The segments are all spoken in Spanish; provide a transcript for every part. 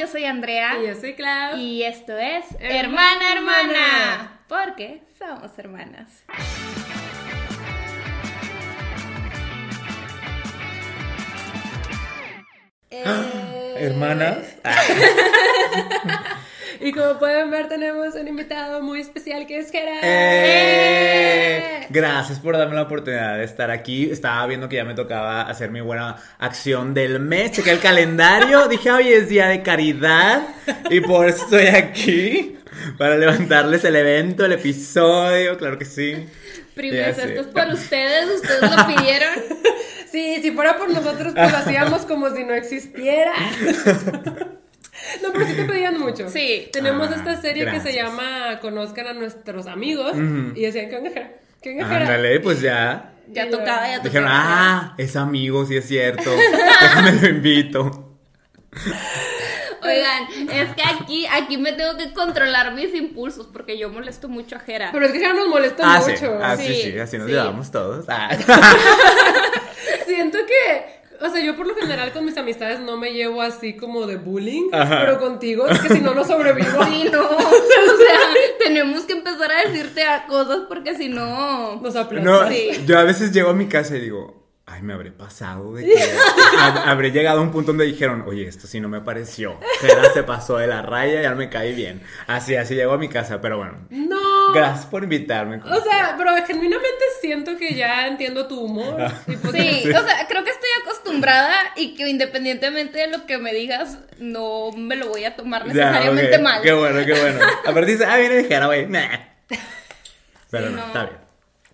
yo soy Andrea. Y yo soy Clau. Y esto es Hermana, Hermana. Porque somos hermanas. Eh, Hermanas. Y como pueden ver, tenemos un invitado muy especial que es Gerard. Eh, Gracias por darme la oportunidad de estar aquí. Estaba viendo que ya me tocaba hacer mi buena acción del mes. Chequé el calendario. Dije, hoy es día de caridad. Y por eso estoy aquí. Para levantarles el evento, el episodio. Claro que sí. Primes, sé. esto es por ustedes, ustedes lo pidieron. Sí, si fuera por nosotros, pues lo hacíamos como si no existiera. No, pero sí te pedían mucho. Sí. Tenemos Ah, esta serie que se llama Conozcan a nuestros amigos. Y decían, ¿qué onda? ¿Qué onda? Ándale, pues ya. Ya tocaba, ya tocaba. Dijeron, ah, es amigo, sí es cierto. Déjame lo invito. Oigan, es que aquí, aquí me tengo que controlar mis impulsos porque yo molesto mucho a Jera. Pero es que Gerard nos molesta Ah, sí. mucho. Ah, sí, Sí, sí. Así nos sí. llevamos todos. Ah. Siento que, o sea, yo por lo general con mis amistades no me llevo así como de bullying, Ajá. pero contigo es que si no, no sobrevivo. Sí, no. O sea, tenemos que empezar a decirte a cosas porque si no. Nos aplastan. No, Sí. yo a veces llego a mi casa y digo, ay, me habré pasado de que hab- habré llegado a un punto donde dijeron, oye, esto sí no me pareció. Jera se pasó de la raya, ya no me caí bien. Así, así llego a mi casa, pero bueno. No. Gracias por invitarme. O sea, pero genuinamente siento que ya entiendo tu humor. Y pues, Sí, o sea, creo que estoy acostumbrada y que independientemente de lo que me digas, no me lo voy a tomar Ya, necesariamente ok, mal. Qué bueno, qué bueno. Aparte dice, ah, viene de Jera, güey. Nah. Pero Sí, no, no. está bien.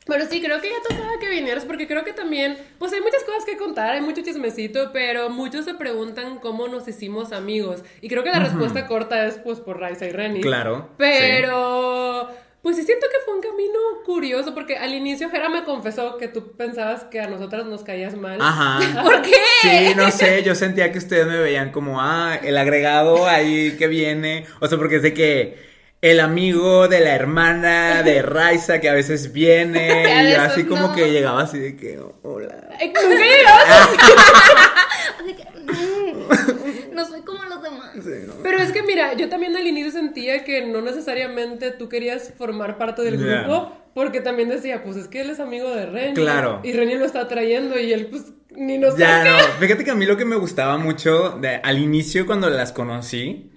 Pero sí, creo que ya tocaba que vinieras porque creo que también, pues hay muchas cosas que contar, hay mucho chismecito, pero muchos se preguntan cómo nos hicimos amigos. Y creo que la respuesta corta es pues por Raisa y Reni. Claro, Pero, pues sí siento que fue un camino curioso porque al inicio Jera me confesó que tú pensabas que a nosotras nos caías mal. Ajá. ¿Por qué? Sí, no sé, yo sentía que ustedes me veían como, ah, el agregado ahí que viene. O sea, porque sé que el amigo de la hermana de Raiza que a veces viene. Y yo así como no. que llegaba así de que, hola. Ay, nunca llegabas Así que, mm, no soy como los demás. Sí, ¿no? Pero es que mira, yo también al inicio sentía que no necesariamente tú querías formar parte del grupo, porque también decía, pues es que él es amigo de Reni. Claro. Y Reni lo está trayendo y él pues ni nos Ya, saca. no. Fíjate que a mí lo que me gustaba mucho de- al inicio cuando las conocí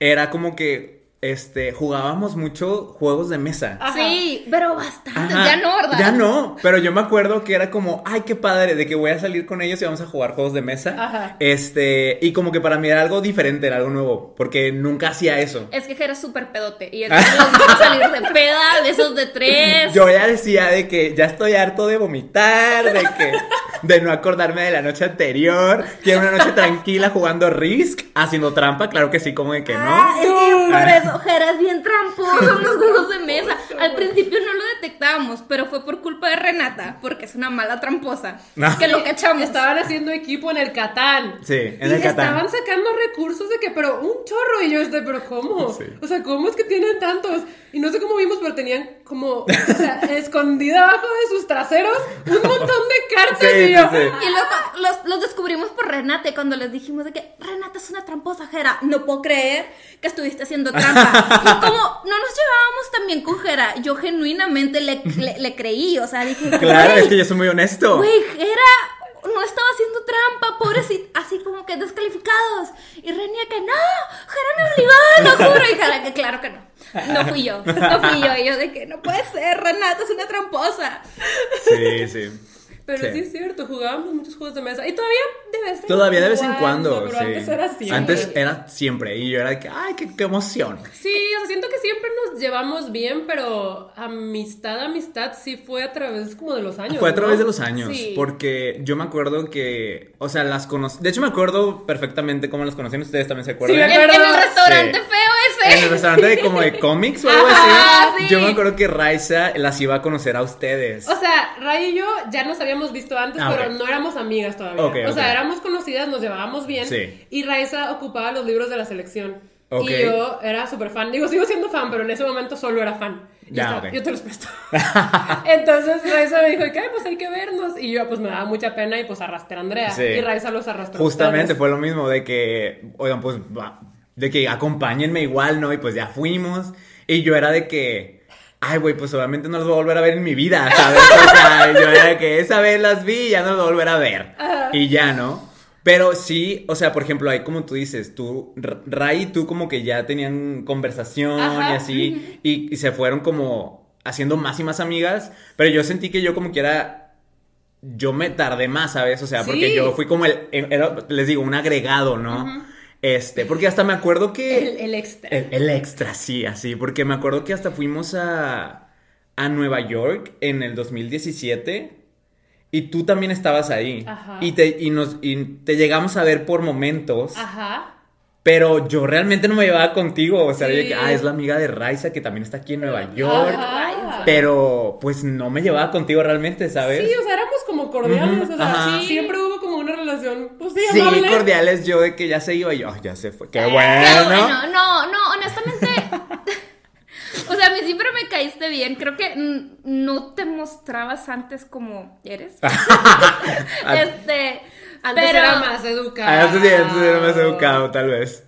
era como que este jugábamos mucho juegos de mesa. Ajá. Sí, pero bastante. Ajá. Ya no, ¿verdad? Ya no, pero yo me acuerdo que era como, ay, qué padre, de que voy a salir con ellos y vamos a jugar juegos de mesa. Ajá. Este, y como que para mí era algo diferente, era algo nuevo, porque nunca hacía eso. Es que Jera es súper pedote. Y gusta salir de peda, de esos de tres. Yo ya decía de que ya estoy harto de vomitar, de que de no acordarme de la noche anterior, quiero una noche tranquila jugando Risk, haciendo trampa, claro que sí, como de que no. Ah, es que por eso Jera es bien tramposo en los juegos de mesa. Al principio no lo detectábamos, pero fue por culpa de Renata, porque es una mala tramposa. No. Que lo cachamos. Estaban haciendo equipo en el Catán. Sí, en y el Catán. estaban sacando recursos de que, pero un chorro. Y yo, este, pero ¿cómo? Sí. O sea, ¿cómo es que tienen tantos? Y no sé cómo vimos, pero tenían como, o sea, escondida abajo de sus traseros un montón de cartas. Sí, y yo, sí, sí. Y luego los, los descubrimos por Renate cuando les dijimos de que Renata es una tramposa, Jera. No puedo creer que estuviste haciendo trampa. Y como no nos llevábamos tan bien con Jera, yo genuinamente le, le, le creí. O sea, dije, Claro, "Güey, es que yo soy muy honesto. Güey, Jera no estaba haciendo trampa, pobrecito, así como que descalificados. Y Renia que no, Jera me obligó, no juro. Y Jera que claro que no. No fui yo, no fui yo. Y yo de que no puede ser, Renata es una tramposa. Sí, sí. Pero sí. Sí. es cierto, jugábamos muchos juegos de mesa. Y todavía de vez en Todavía de vez en cuando, pero sí. antes era siempre. Antes era siempre. Y yo era de que, ay, qué, qué emoción. Sí, o sea, siento que siempre nos llevamos bien, pero amistad, amistad sí fue a través como de los años. Fue a través ¿no? de los años, Sí. porque yo me acuerdo que, o sea, las conocí, de hecho me acuerdo perfectamente cómo las conocían ustedes, también se acuerdan. Sí, me En, el restaurante feo ese. En el restaurante de como de cómics o algo Ajá, así. sí. Yo me acuerdo que Raiza las iba a conocer a ustedes. O sea, Ray y yo ya nos habíamos visto antes, Ah, pero ok. no éramos amigas todavía. Ok, o sea, éramos conocidas, nos llevábamos bien. Sí. Y Raiza ocupaba los libros de la selección. Ok. Y yo era súper fan. Digo, sigo siendo fan, pero en ese momento solo era fan. Y Ya, estaba, ok. Yo te los presto. Entonces Raiza me dijo, ¿qué? Pues hay que vernos. Y yo, pues me daba mucha pena y pues arrastré a Andrea. Sí. Y Raiza los arrastró. Justamente fue lo mismo de que, oigan, pues va- de que acompáñenme igual, ¿no? Y pues ya fuimos. Y yo era de que, ay, güey, pues obviamente no los voy a volver a ver en mi vida, ¿sabes? O sea, yo era de que esa vez las vi y ya no los voy a volver a ver. Y ya, ¿no? Pero sí, o sea, por ejemplo, ahí como tú dices, tú, Ray y tú como que ya tenían conversación Ajá, y así, y, y se fueron como haciendo más y más amigas, pero yo sentí que yo como que era, yo me tardé más, ¿sabes? O sea, porque yo fui como el, era, les digo, un agregado, ¿no? Este, porque hasta me acuerdo que... El, el extra. El, el extra, sí, así, porque me acuerdo que hasta fuimos a, a Nueva York en el 2017 y tú también estabas ahí. Ajá. Y, te, y, nos, y te llegamos a ver por momentos, Ajá. pero yo realmente no me llevaba contigo, o sea, yo de que, Sí. ah, es la amiga de Raiza que también está aquí en Nueva York, Ajá. Pero pues no me llevaba contigo realmente, ¿sabes? Sí, o sea, éramos como cordiales, o sea, ajá. sí, siempre hubo como una relación, pues sí, Sí, amable. cordiales, yo de que ya se iba y yo, "Ay, ya se fue, qué Qué bueno. bueno. No, no, honestamente. o sea, a mí siempre me caíste bien. Creo que no te mostrabas antes como eres. este. Antes pero. era más educado. Antes sí, antes era más educado, tal vez.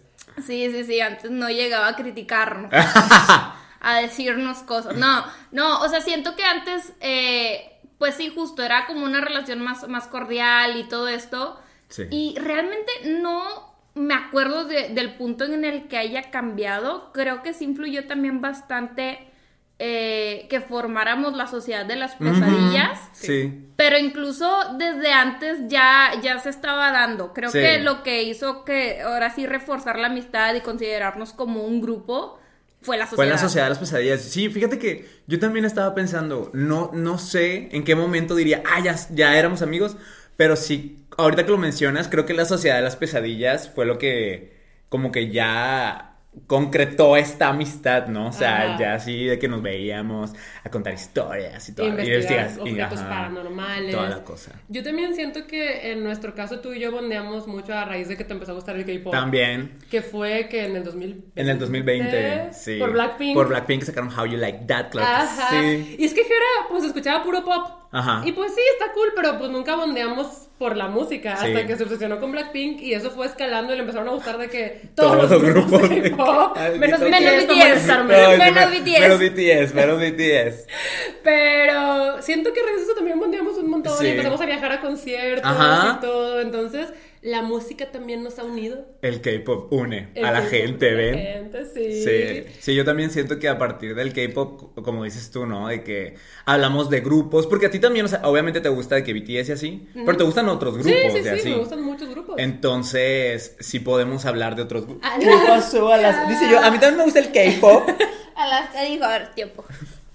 Sí, sí, sí. Antes no llegaba a criticarnos. a decirnos cosas. No, no, o sea, siento que antes, eh, pues sí, justo era como una relación más, más cordial y todo esto. Sí. Y realmente no me acuerdo de- del punto en el que haya cambiado. Creo que sí influyó también bastante eh, que formáramos la sociedad de las pesadillas. Sí. Pero incluso desde antes ya, ya se estaba dando. Creo Sí. que lo que hizo que ahora sí reforzar la amistad y considerarnos como un grupo fue la sociedad. Fue la sociedad de las pesadillas. Sí, fíjate que yo también estaba pensando, no, no sé en qué momento diría, ah, ya, ya éramos amigos, pero sí, ahorita que lo mencionas, creo que la sociedad de las pesadillas fue lo que como que ya concretó esta amistad, ¿no? O sea, Ajá. ya así de que nos veíamos a contar historias y todo. investigar y objetos ajá, paranormales. Toda la cosa. Yo también siento que en nuestro caso tú y yo bondeamos mucho a raíz de que te empezó a gustar el K-pop. También. Que fue que en el 2020. En el 2020, sí. Por Blackpink. Por Blackpink sacaron How You Like That, claro que Ajá. sí. Y es que Jera, pues escuchaba puro pop. Ajá. Y pues sí, está cool, pero pues nunca bondeamos por la música. Sí. Hasta que se obsesionó con Blackpink y eso fue escalando y le empezaron a gustar de que Todos todos, los grupos grupos de. Ay, menos Menos BTS, para BTS. Menos me- BTS. Menos BTS, menos BTS. Pero siento que a eso también bondeamos un montón Sí. y empezamos a viajar a conciertos Ajá. y todo. Entonces, la música también nos ha unido. El K-pop une El a la gente, la ¿ven? gente, sí. Sí, sí, yo también siento que a partir del K-pop, como dices tú, ¿no? De que hablamos de grupos, porque a ti también, o sea, obviamente te gusta de que BTS y así, pero te gustan otros grupos Sí, sí, sí, así. me gustan muchos grupos. Entonces, sí podemos hablar de otros grupos. ¿Qué pasó a las? Dice yo, a mí también me gusta el K-pop. Alaska dijo, a ver, tiempo.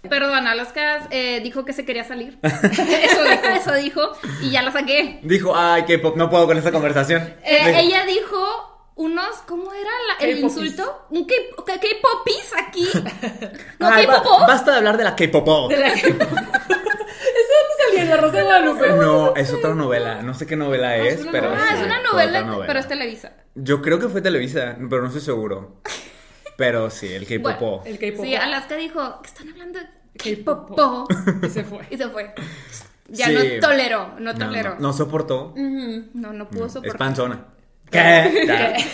Perdón, Alaska eh, dijo que se quería salir. Eso dijo, eso dijo. Y ya la saqué. Dijo, ay, K-pop, no puedo con esta conversación. Eh, Dijo, ella dijo unos, ¿cómo era la- el insulto? Un K-popis aquí. No, "Ay, ba- K-popos. basta de hablar de la K-pop. De la K-pop. ¿Eso dónde salía? ¿En la Rosa de Guadalupe? No, es otra novela, no sé qué novela es es, una pero... Ah, es una novela, pero es Televisa. Yo creo que fue Televisa, pero no estoy seguro. Pero sí, el K-pop. Bueno, El K-pop. Sí, Alaska dijo que están hablando de K-pop. Y se fue. Y se fue. Ya Sí. no toleró, no toleró. no, no soportó. No, no pudo Es soportar. panzona. ¿Qué?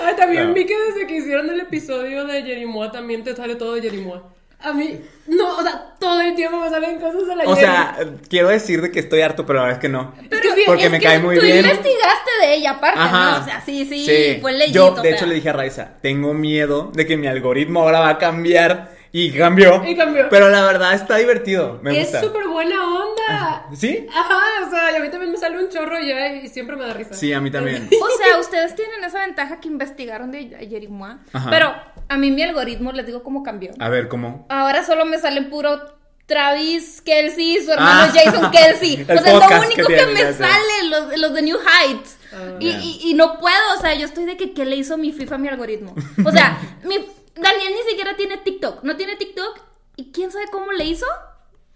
Ah, también No. vi que desde que hicieron el episodio de Jerimoa también te sale todo de Jerimoa. A mí, no, o sea, todo el tiempo me salen cosas de la O sea, quiero decir de que estoy harto, pero la verdad es que no. Es que bien- Porque Es me que cae muy tú bien. investigaste de ella aparte, Ajá. ¿no? O sea, sí, sí, fue legit, Yo, o de sea. hecho, le dije a Raiza, tengo miedo de que mi algoritmo ahora va a cambiar. Y cambió. Y cambió. Pero la verdad está divertido. Me es gusta. súper buena onda. ¿Sí? Ajá, o sea, y a mí también me sale un chorro ya y siempre me da risa. Sí, a mí también. O sea, ustedes tienen esa ventaja que investigaron de Jerimoa. Ajá. Pero a mí mi algoritmo, les digo cómo cambió. A ver, ¿cómo? Ahora solo me salen puro Travis Kelsey, su hermano Ah. Jason Kelsey. El o sea, es lo que único que, tiene, me sale, los, los de New Heights. Ah. y, y- y no puedo, o sea, yo estoy de que qué le hizo mi FIFA a mi algoritmo. O sea, mi, Daniel ni siquiera tiene TikTok. No tiene TikTok. ¿Y quién sabe cómo le hizo?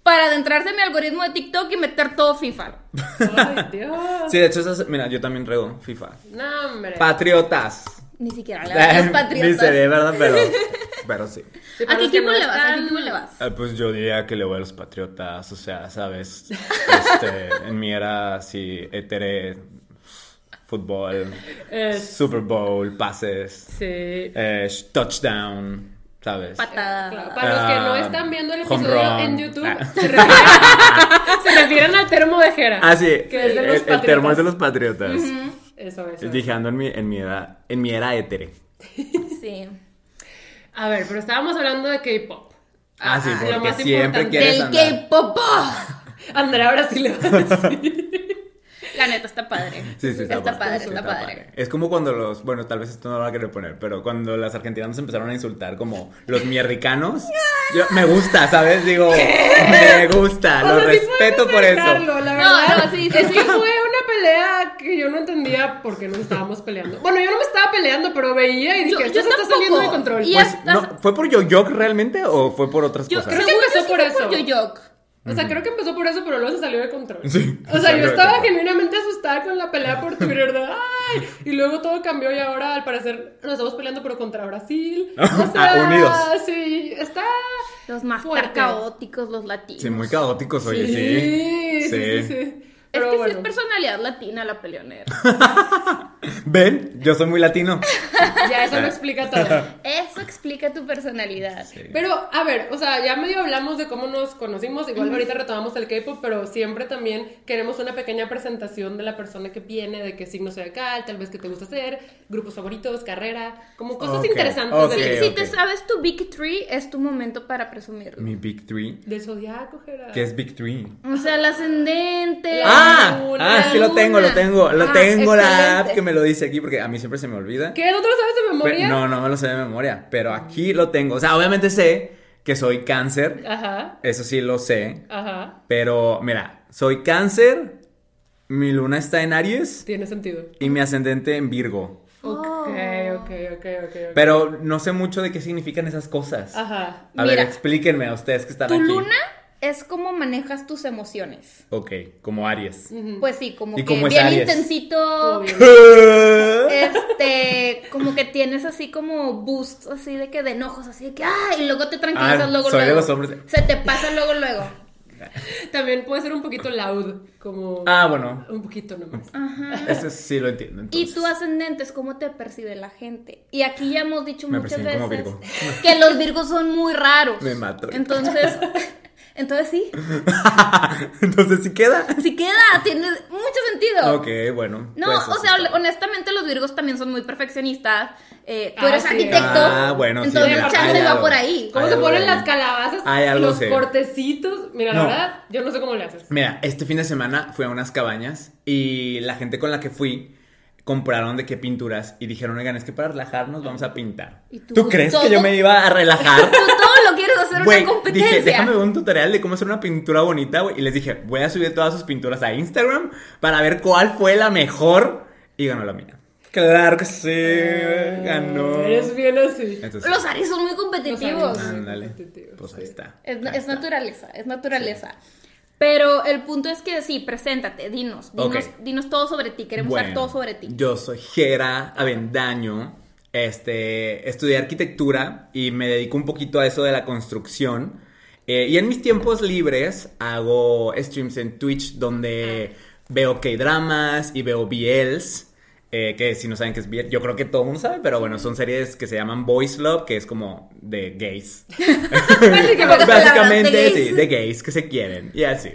Para adentrarse en mi algoritmo de TikTok y meter todo FIFA. Ay, Dios. Sí, de hecho, esas- mira, yo también rego FIFA. No, hombre. Patriotas. Ni siquiera le das los Ni patriotas. se ve, ¿verdad? Pero, pero sí. Sí, ¿A qué equipo no le vas? ¿A qué equipo le vas? Ah, Pues yo diría que le voy a los patriotas, o sea, ¿sabes? Este, en mi era así, etere fútbol, Es- Super Bowl, pases, Sí. eh, touchdown, ¿sabes? Patada. Claro, para los que no Ah, están viendo el episodio run. en YouTube, Ah. se, refieren, se refieren al termo de Jera. Ah, sí, Que es de el, los el termo es de patriotas. los patriotas. Eso, eso. Dije, ando en mi, en mi edad, en mi era étere. Sí. A ver, pero estábamos hablando de K-pop. Ah, sí, lo porque más siempre importante. quieres Del. K-pop. Andrea ahora sí le va a decir. La neta está padre. Sí, sí, está, Está padre, está padre. Es como cuando los, bueno, tal vez esto no lo va a querer poner, pero cuando las argentinas empezaron a insultar como los mierricanos, yo, me gusta, ¿sabes? Digo, me gusta, O lo sea, respeto por eso. la No, verdad. no, sí, sí, es sí. fue pelea que yo no entendía por qué nos estábamos peleando. Bueno, yo no me estaba peleando, pero veía y dije, Yo- esto yo se está saliendo de control. Y Pues, hasta- no, ¿Fue por Yo-Yok realmente o fue por otras Yo cosas? creo que empezó por eso. por Yoyok. O sea, creo que empezó por eso, pero luego se salió de control. Sí, O sea, yo estaba genuinamente asustada con la pelea por Twitter de ¡ay! Y luego todo cambió y ahora al parecer nos estamos peleando pero contra Brasil. O sea, Ah, unidos. Sí, está Los más Fuerte. caóticos, los latinos. Sí, muy caóticos, oye, sí, sí. sí, sí, sí. Es Pero que sí bueno. es personalidad latina la peleonera. Ven, yo soy muy latino. Ya eso lo explica todo. Eso explica tu personalidad. Pero, a ver, o sea, ya medio hablamos de cómo nos conocimos, igual ahorita retomamos el K-pop, pero siempre también queremos una pequeña presentación de la persona que viene, de qué signo soy acá, tal vez qué te gusta hacer, grupos favoritos, carrera, como cosas interesantes ok. Si, del, si te sabes tu Big Tree, es tu momento para presumirlo. Mi Big Three. del zodiaco, Gerard. ¿Qué es Big Three? O sea, el ascendente. Ah, luna, ah, sí lo tengo, lo tengo, lo Ah, tengo la app que me lo dice aquí porque a mí siempre se me olvida. ¿Qué? ¿No te lo sabes de memoria? no, no me lo sé de memoria, pero aquí lo tengo. O sea, obviamente sé que soy cáncer, Ajá, eso sí lo sé, ajá, pero mira, soy cáncer, mi luna está en Aries tiene sentido. y mi ascendente en Virgo. Ok, Oh. ok, ok, ok. ok. Pero no sé mucho de qué significan esas cosas. Ajá. A ver, explíquenme a ustedes que están Tu aquí. luna es como manejas tus emociones. Ok, como Aries. Pues sí, como ¿Y que cómo es bien Aries? intensito. Este, como que tienes así como boosts así de que de enojos, así de que ay, y luego te tranquilizas Ah, luego soy de luego. los hombres. Se te pasa luego luego. También puede ser un poquito loud, como... Ah, bueno, Un poquito nomás. eso sí lo entiendo. Y entonces. tu ascendente es cómo te percibe la gente. Y aquí ya hemos dicho Me muchas veces como Virgo. que los virgos son muy raros. Me mato. Entonces, entonces sí, Entonces sí queda. sí queda, tiene mucho sentido. Ok, bueno. No, pues, o sea, está. honestamente los virgos también son muy perfeccionistas. Eh, tú Ah, eres sí. arquitecto. Ah, bueno, sí, entonces mira, chance va por ahí. ¿Cómo se ponen las calabazas? Hay algo los sé. cortecitos. Mira, la verdad, yo no sé cómo le haces. Mira, este fin de semana fui a unas cabañas y la gente con la que fui compraron de qué pinturas y dijeron, oigan, es que para relajarnos vamos a pintar. ¿Y tú ¿Tú, crees todo? que yo me iba a relajar? Tú todo lo quieres hacer una competencia. dije, déjame ver un tutorial de cómo hacer una pintura bonita, güey. Y les dije, voy a subir todas sus pinturas a Instagram para ver cuál fue la mejor. Y ganó la mía. Claro que sí, ganó. Eres bien así. Entonces, Los Aries son muy competitivos. Ándale. competitivos, Pues ahí está. Es, Ahí es está. naturaleza, es naturaleza. Pero el punto es que sí, preséntate, dinos, dinos, dinos todo sobre ti, queremos saber Bueno, todo sobre ti. Yo soy Jera Avendaño. Este, estudié arquitectura y me dedico un poquito a eso de la construcción. Eh, y en mis tiempos libres hago streams en Twitch donde veo K-dramas y veo BLs. Eh, que si no saben qué es BL, yo creo que todo el mundo sabe, pero bueno, son series que se llaman Boys Love, que es como de gays. Básicamente, Básicamente, de gays. sí, de gays que se quieren y así.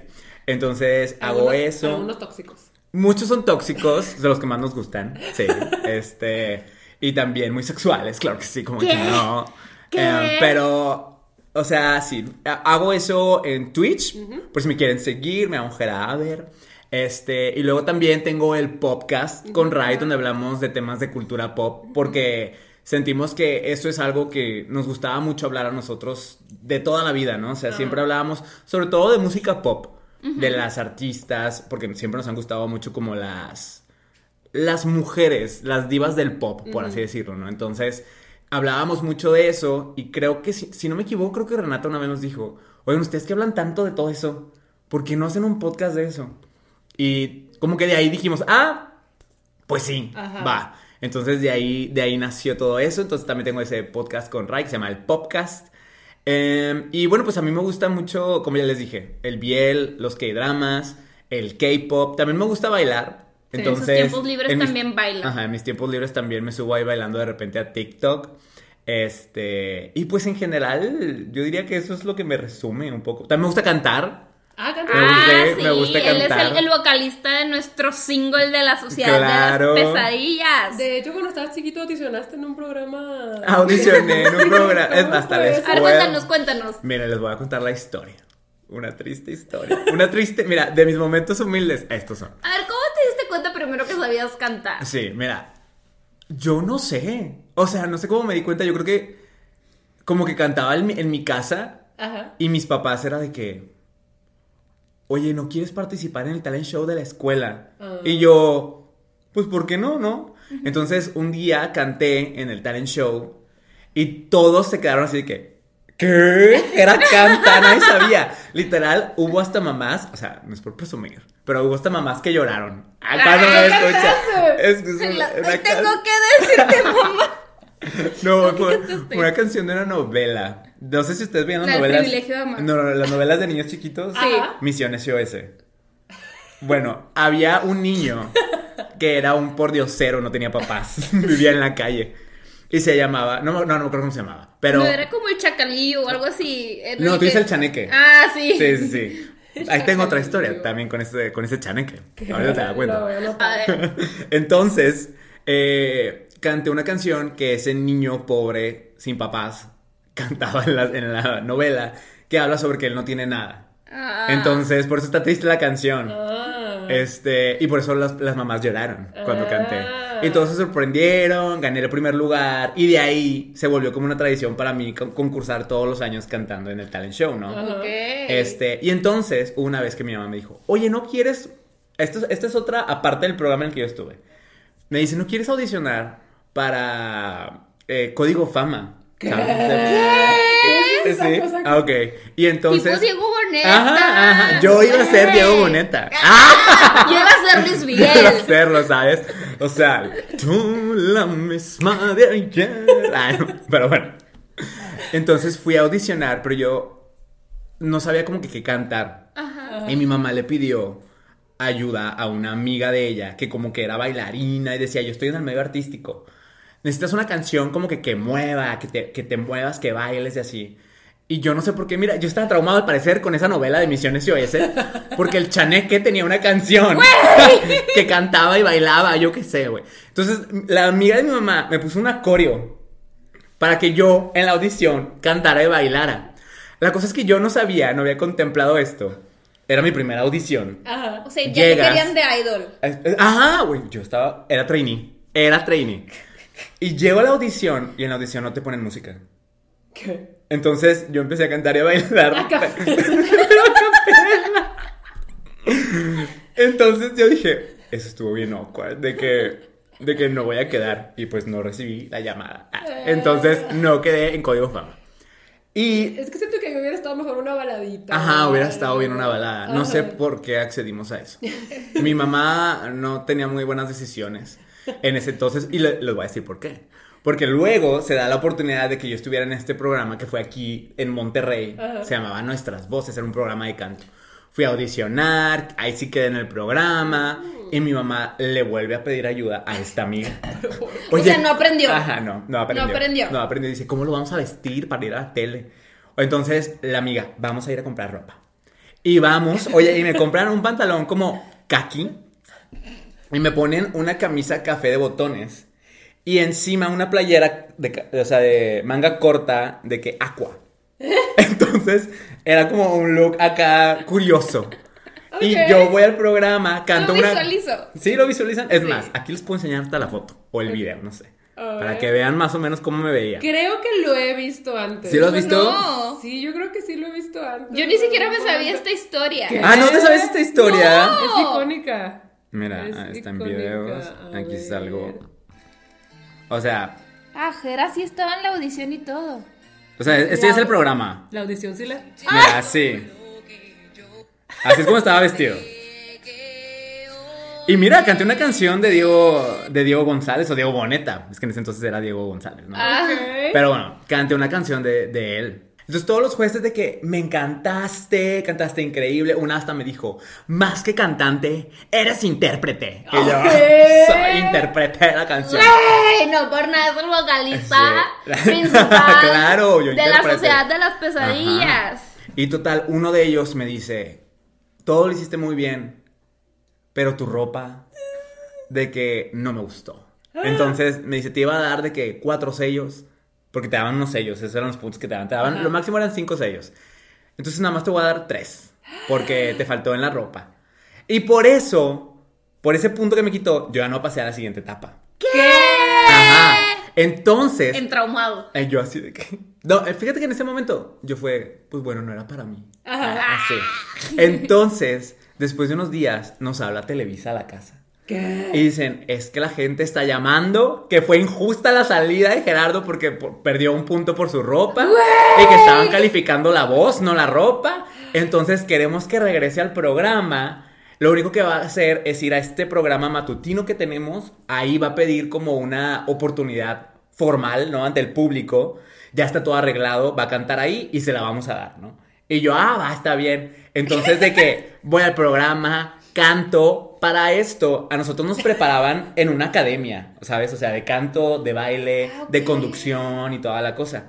Entonces hago eso. Algunos tóxicos. Muchos son tóxicos, de los que más nos gustan, sí. Este, y también muy sexuales, claro que sí, como ¿Qué? que no. ¿Qué? Em, pero, o sea, sí, ha- hago eso en Twitch, por si me quieren seguir, me hago a ver. Este, y luego también tengo el podcast con Ray, donde hablamos de temas de cultura pop, porque sentimos que eso es algo que nos gustaba mucho hablar a nosotros de toda la vida, ¿no? O sea, siempre hablábamos sobre todo de música pop, de las artistas, porque siempre nos han gustado mucho como las las mujeres, las divas del pop, por así decirlo, ¿no? Entonces, hablábamos mucho de eso y creo que, si, si no me equivoco, creo que Renata una vez nos dijo, oigan, ustedes que hablan tanto de todo eso, ¿por qué no hacen un podcast de eso? Y como que de ahí dijimos, ah, pues sí, Ajá. va. Entonces de ahí, de ahí nació todo eso. Entonces también tengo ese podcast con Ray que se llama el Popcast. Em, y bueno, pues a mí me gusta mucho, como ya les dije, el biel, los K-dramas, el K-pop. También me gusta bailar. en sus tiempos libres también baila. Ajá, en mis tiempos libres también me subo ahí bailando de repente a TikTok. Este, y pues en general, yo diría que eso es lo que me resume un poco. También me gusta cantar. Ah, Me Ah, me sí, gusta él es cantar. el, el vocalista de nuestro single de la sociedad Claro. de las pesadillas. De hecho, cuando estabas chiquito audicionaste en un programa. Audicioné en un programa. Es ¿Cómo más, les eso? A ver, cuéntanos, cuéntanos. Mira, les voy a contar la historia. Una triste historia. Una triste. Mira, de mis momentos humildes, estos son. A ver, ¿cómo te diste cuenta primero que sabías cantar? Sí, mira. Yo no sé. O sea, no sé cómo me di cuenta. Yo creo que. Como que cantaba en mi, en mi casa. Ajá. Y mis papás era de que. Oye, ¿no quieres participar en el talent show de la escuela? Ah. Y yo. Pues, ¿por qué no, no? Entonces, un día canté en el talent show. Y todos se quedaron así de que. ¿Qué? Era cantar, nadie sabía. Literal, hubo hasta mamás, o sea, no es por presumir, pero hubo hasta mamás que lloraron. Ah, cuando me ¿qué escucha. Es que es una- una tengo que decirte, mamá. No, ¿Qué fue una canción de una novela. No sé si ustedes las La novelas. No, no, las novelas de niños chiquitos. Sí. Misiones SOS. Bueno, había un niño que era un pordiosero, no tenía papás, vivía en la calle. Y se llamaba, no, no, no me acuerdo cómo se llamaba, pero... No era como el chacalillo o algo así. No, tú que- dices el chaneque. Ah, sí. Sí, sí, sí. Ahí tengo otra historia también con ese, con ese chaneque. Ahorita te das cuenta. Entonces, eh, canté una canción que ese niño pobre, sin papás, cantaba en la, en la novela, que habla sobre que él no tiene nada. Ah. Entonces, por eso está triste la canción. Ah. Este, y por eso las, las mamás lloraron cuando Ah. canté. Y todos se sorprendieron, gané el primer lugar, y de ahí se volvió como una tradición para mí con- concursar todos los años cantando en el talent show, ¿no? Este, y entonces, una vez que mi mamá me dijo, oye, ¿no quieres? Esto, es- esta es otra, aparte del programa en el que yo estuve. Me dice, ¿no quieres audicionar para eh, Código Fama? ¿Qué? ¿Sabes? ¿Qué Sí. Ah, ok. Y entonces. Tipo Diego Boneta. Ajá, ajá. Yo iba a ser Diego Boneta. Ah, yo iba a ser Luis Yo iba a Miguel. hacerlo, ¿sabes? O sea, tú la misma de ayer. Ay, no, pero bueno. Entonces fui a audicionar, pero yo no sabía como que qué cantar. Ajá. Y mi mamá le pidió ayuda a una amiga de ella que como que era bailarina y decía, yo estoy en el medio artístico. Necesitas una canción como que que mueva, que te, que te muevas, que bailes y así. Y yo no sé por qué, mira, yo estaba traumado al parecer con esa novela de Misiones SOS, porque el chaneque tenía una canción que cantaba y bailaba, yo qué sé, güey. Entonces, la amiga de mi mamá me puso un acorio para que yo en la audición cantara y bailara. La cosa es que yo no sabía, no había contemplado esto. Era mi primera audición. Ajá. O sea, ya Llegas. te querían de idol. Eh, eh, Ajá, güey, yo estaba, era trainee, era trainee. Y llego a la audición y en la audición no te ponen música. ¿Qué? Entonces yo empecé a cantar y a bailar. Entonces yo dije, eso estuvo bien awkward, de que, de que no voy a quedar. Y pues no recibí la llamada. Ah, Entonces no quedé en Código Fama. Y, Es que siento que hubiera estado mejor una baladita. ajá, hubiera estado bien una balada. No sé por qué accedimos a eso. Mi mamá no tenía muy buenas decisiones en ese entonces y le- les voy a decir por qué. Porque luego se da la oportunidad de que yo estuviera en este programa que fue aquí en Monterrey. Ajá. Se llamaba Nuestras Voces, era un programa de canto. Fui a audicionar, ahí sí quedé en el programa y mi mamá le vuelve a pedir ayuda a esta amiga. O sea, no aprendió. Ajá, no, no aprendió. No aprendió. No aprendió. Dice, ¿cómo lo vamos a vestir para ir a la tele? Entonces, la amiga, vamos a ir a comprar ropa. Y vamos, oye, y me compraron un pantalón como kaki. Y me ponen una camisa café de botones. Y encima una playera de, o sea, de manga corta de que aqua. Entonces, era como un look acá curioso. Y Ok. yo voy al programa, canto Lo una. visualizo. Sí, lo visualizan. Es Sí. más, aquí les puedo enseñar hasta la foto o el video, no sé. A Para que vean más o menos cómo me veía. Creo que lo he visto antes. ¿Sí lo has visto? No. Sí, yo creo que sí lo he visto antes. Yo ni siquiera me sabía esta historia. ¿Qué? Ah, ¿no te sabes esta historia? No. Es icónica. Mira, Es está en videos. A Aquí ver. salgo. O sea, Ah, Jera sí estaba en la audición y todo. o sea, este es el programa. La audición sí la. Mira, así. Así es como estaba vestido. Y mira, canté una canción de Diego, de Diego González o Diego Boneta. Es que en ese entonces era Diego González, ¿no? Ah. Ok. Pero bueno, canté una canción de, de él. Entonces todos los jueces de que me encantaste, cantaste increíble, una hasta me dijo, más que cantante, eres intérprete. Y yo, ¿Qué? soy intérprete de la canción. ¡Ey! No por nada es el vocalista Sí. principal Claro, yo de la sociedad de las pesadillas. Ajá. Y total, uno de ellos me dice, todo lo hiciste muy bien, pero tu ropa, de que no me gustó. Entonces me dice, te iba a dar de que cuatro sellos, porque te daban unos sellos, esos eran los puntos que te daban. Te daban, Ajá. lo máximo eran cinco sellos. Entonces nada más te voy a dar tres, porque te faltó en la ropa. Y por eso, por ese punto que me quitó, yo ya no pasé a la siguiente etapa. ¿Qué? Ajá. Entonces, Entraumado. eh, yo así de que... No, eh, fíjate que en ese momento yo fue, pues bueno, no era para mí. Ajá. Ah, Así. Entonces, después de unos días, nos habla Televisa a la casa. ¿Qué? Y dicen, es que la gente está llamando, que fue injusta la salida de Gerardo porque po- perdió un punto por su ropa. Y que estaban calificando la voz, no la ropa. Entonces queremos que regrese al programa. Lo único que va a hacer es ir a este programa matutino que tenemos. Ahí va a pedir como una oportunidad formal, ¿no? Ante el público. Ya está todo arreglado, va a cantar ahí y se la vamos a dar, ¿no? Y yo, ah, va, está bien. Entonces de que voy al programa, canto. Para esto, a nosotros nos preparaban en una academia, ¿sabes? O sea, de canto, de baile, Ah, de conducción y toda la cosa.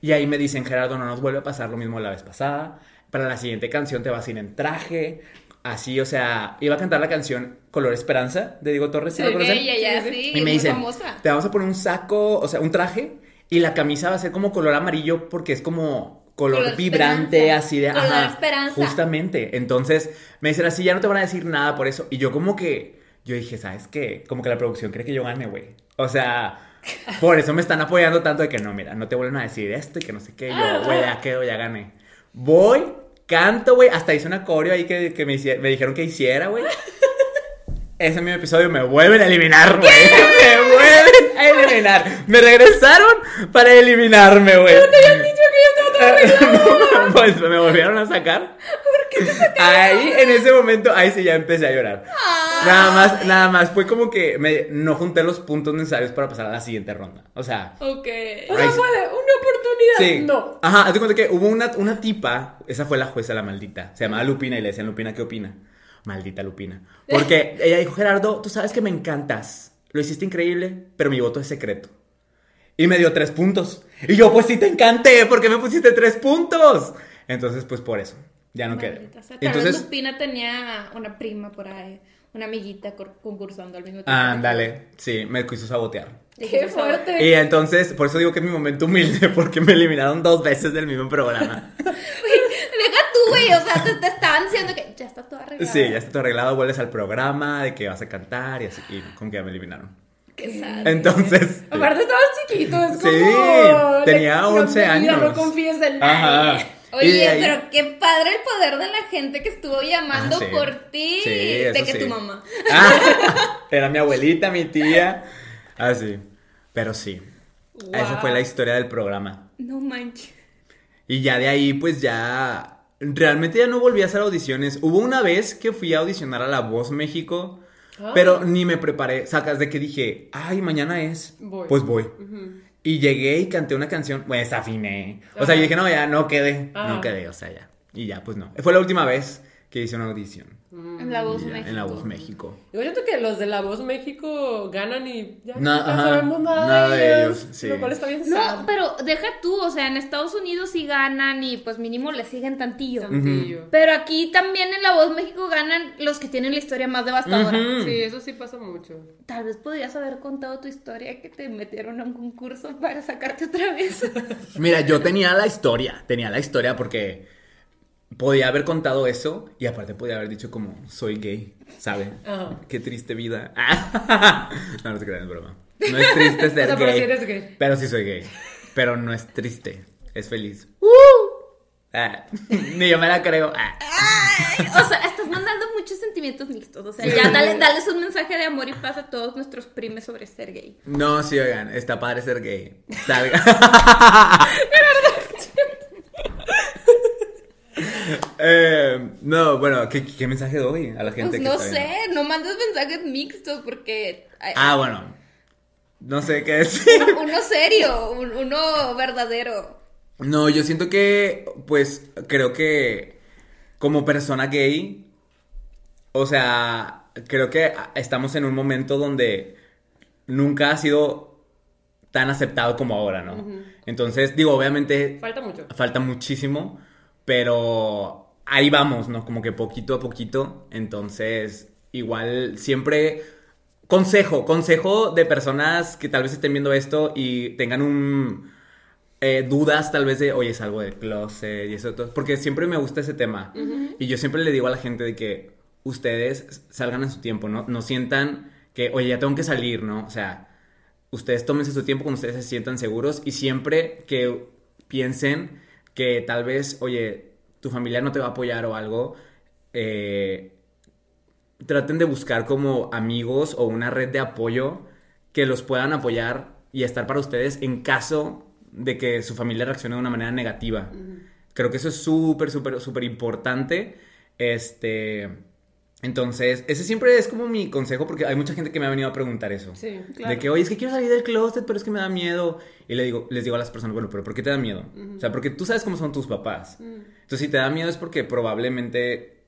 Y ahí me dicen, Gerardo, no nos vuelve a pasar lo mismo la vez pasada. Para la siguiente canción te vas a ir en traje. Así, o sea, iba a cantar la canción Color Esperanza de Diego Torres, ¿sí lo conocen? Sí, sí. sí. Y me muy dicen, famosa. te vamos a poner un saco, o sea, un traje, y la camisa va a ser como color amarillo porque es como color, Color vibrante, así de... Color ajá, esperanza. Justamente. Entonces, me dicen así, ya no te van a decir nada por eso. Y yo como que, yo dije, ¿sabes qué? Como que la producción cree que yo gane, güey. O sea, por eso me están apoyando tanto de que no, mira, no te vuelven a decir esto y que no sé qué. Yo, güey, ya quedo, ya gané. Voy, canto, güey, hasta hice una coreo ahí que, que me, me dijeron que hiciera, güey. Ese mismo episodio me vuelven a eliminar, güey. Me vuelven a eliminar. Me regresaron para eliminarme, güey. No Pues me volvieron a sacar. ¿Por qué te sacaron? Ahí, en ese momento, ahí sí ya empecé a llorar. Nada más, nada más. Fue como que me, no junté los puntos necesarios para pasar a la siguiente ronda. O sea, Ok. O sea, fue una oportunidad. Sí. No. Ajá, haz de cuenta que hubo una, una tipa, esa fue la jueza, la maldita. Se llamaba Lupina y le decían, Lupina, ¿qué opina? Maldita Lupina. Porque ella dijo, Gerardo, tú sabes que me encantas. Lo hiciste increíble, pero mi voto es secreto. Y me dio tres puntos. Y yo, pues sí te encanté, ¿por qué me pusiste tres puntos? Entonces, pues por eso, ya no quedé. Sea. Tal vez Entonces, Lupina tenía una prima por ahí, una amiguita concursando al mismo tiempo. ándale, sí, me quiso sabotear. Qué fuerte. Y entonces, por eso digo que es mi momento humilde, porque me eliminaron dos veces del mismo programa. Deja tú, güey. O sea, te, te estaban diciendo que ya está todo arreglado. Sí, ya está todo arreglado, vuelves al programa de que vas a cantar y así, y con que ya me eliminaron. Qué sad. Entonces, Aparte estabas chiquito, es como... Sí, tenía lección 11 de vida, años. No confíes en nadie. ajá. Oye, ahí- pero qué padre el poder de la gente que estuvo llamando Ah, sí. por ti. Sí, de que sí. tu mamá. Ah, era mi abuelita, mi tía, así. Pero sí, esa fue la historia del programa. No manches. Y ya de ahí, pues ya, realmente ya no volví a hacer audiciones. Hubo una vez que fui a audicionar a La Voz México, Ah. pero ni me preparé. Sacas de que dije, ay, mañana es. Voy. Pues voy. Y llegué y canté una canción, pues desafiné. O sea, yo dije, no, ya no quedé. Ah. No quedé, o sea, ya. Y ya, pues no. Fue la última vez que hice una audición. En la voz ya, México. En La Voz México. Yo siento que los de La Voz México ganan y ya No, ajá, sabemos nada, nada de, ellos, ellos, sí. Lo cual está bien sad. No, pero deja tú, o sea, en Estados Unidos sí ganan y pues mínimo le siguen tantillo. Tantillo. Pero aquí también en La Voz México ganan los que tienen la historia más devastadora. Sí, eso sí pasa mucho. Tal vez podrías haber contado tu historia que te metieron a un concurso para sacarte otra vez. Mira, yo tenía la historia, tenía la historia porque podía haber contado eso y aparte podía haber dicho como, soy gay, ¿sabe? Qué triste vida. no, no te creas, es broma. No es triste ser O sea, pero gay. sí eres gay. Pero sí soy gay. Pero no es triste, es feliz. Ah, ni yo me la creo. Ah. Ay, o sea, estás mandando muchos sentimientos mixtos. O sea, ya dale, dales un mensaje de amor y paz a todos nuestros primes sobre ser gay. No, sí, oigan, está padre ser gay. Salga. Eh, no, bueno, ¿qué, qué mensaje doy a la gente Pues que no está sé, viendo? no mandes mensajes mixtos porque... Ah, bueno. No sé qué decir. Uno serio, un- uno verdadero. No, yo siento que, pues, creo que como persona gay, o sea, creo que estamos en un momento donde nunca ha sido tan aceptado como ahora, ¿no? Entonces, digo, obviamente Falta mucho. falta muchísimo, pero ahí vamos, ¿no? Como que poquito a poquito. Entonces, igual siempre consejo, consejo de personas que tal vez estén viendo esto y tengan un eh, dudas tal vez de, oye, salgo del closet y eso, todo, porque siempre me gusta ese tema. Y yo siempre le digo a la gente de que ustedes salgan en su tiempo, ¿no? No sientan que, oye, ya tengo que salir, ¿no? O sea, ustedes tómense su tiempo cuando ustedes se sientan seguros y siempre que piensen que tal vez, oye, tu familia no te va a apoyar o algo, eh, traten de buscar como amigos o una red de apoyo que los puedan apoyar y estar para ustedes en caso de que su familia reaccione de una manera negativa. Creo que eso es súper, súper, súper importante. Este. Entonces, ese siempre es como mi consejo porque hay mucha gente que me ha venido a preguntar eso. Sí, claro. De que, oye, es que quiero salir del closet, pero es que me da miedo. Y le digo, les digo a las personas, bueno, pero ¿por qué te da miedo? O sea, porque tú sabes cómo son tus papás. Entonces, si te da miedo es porque probablemente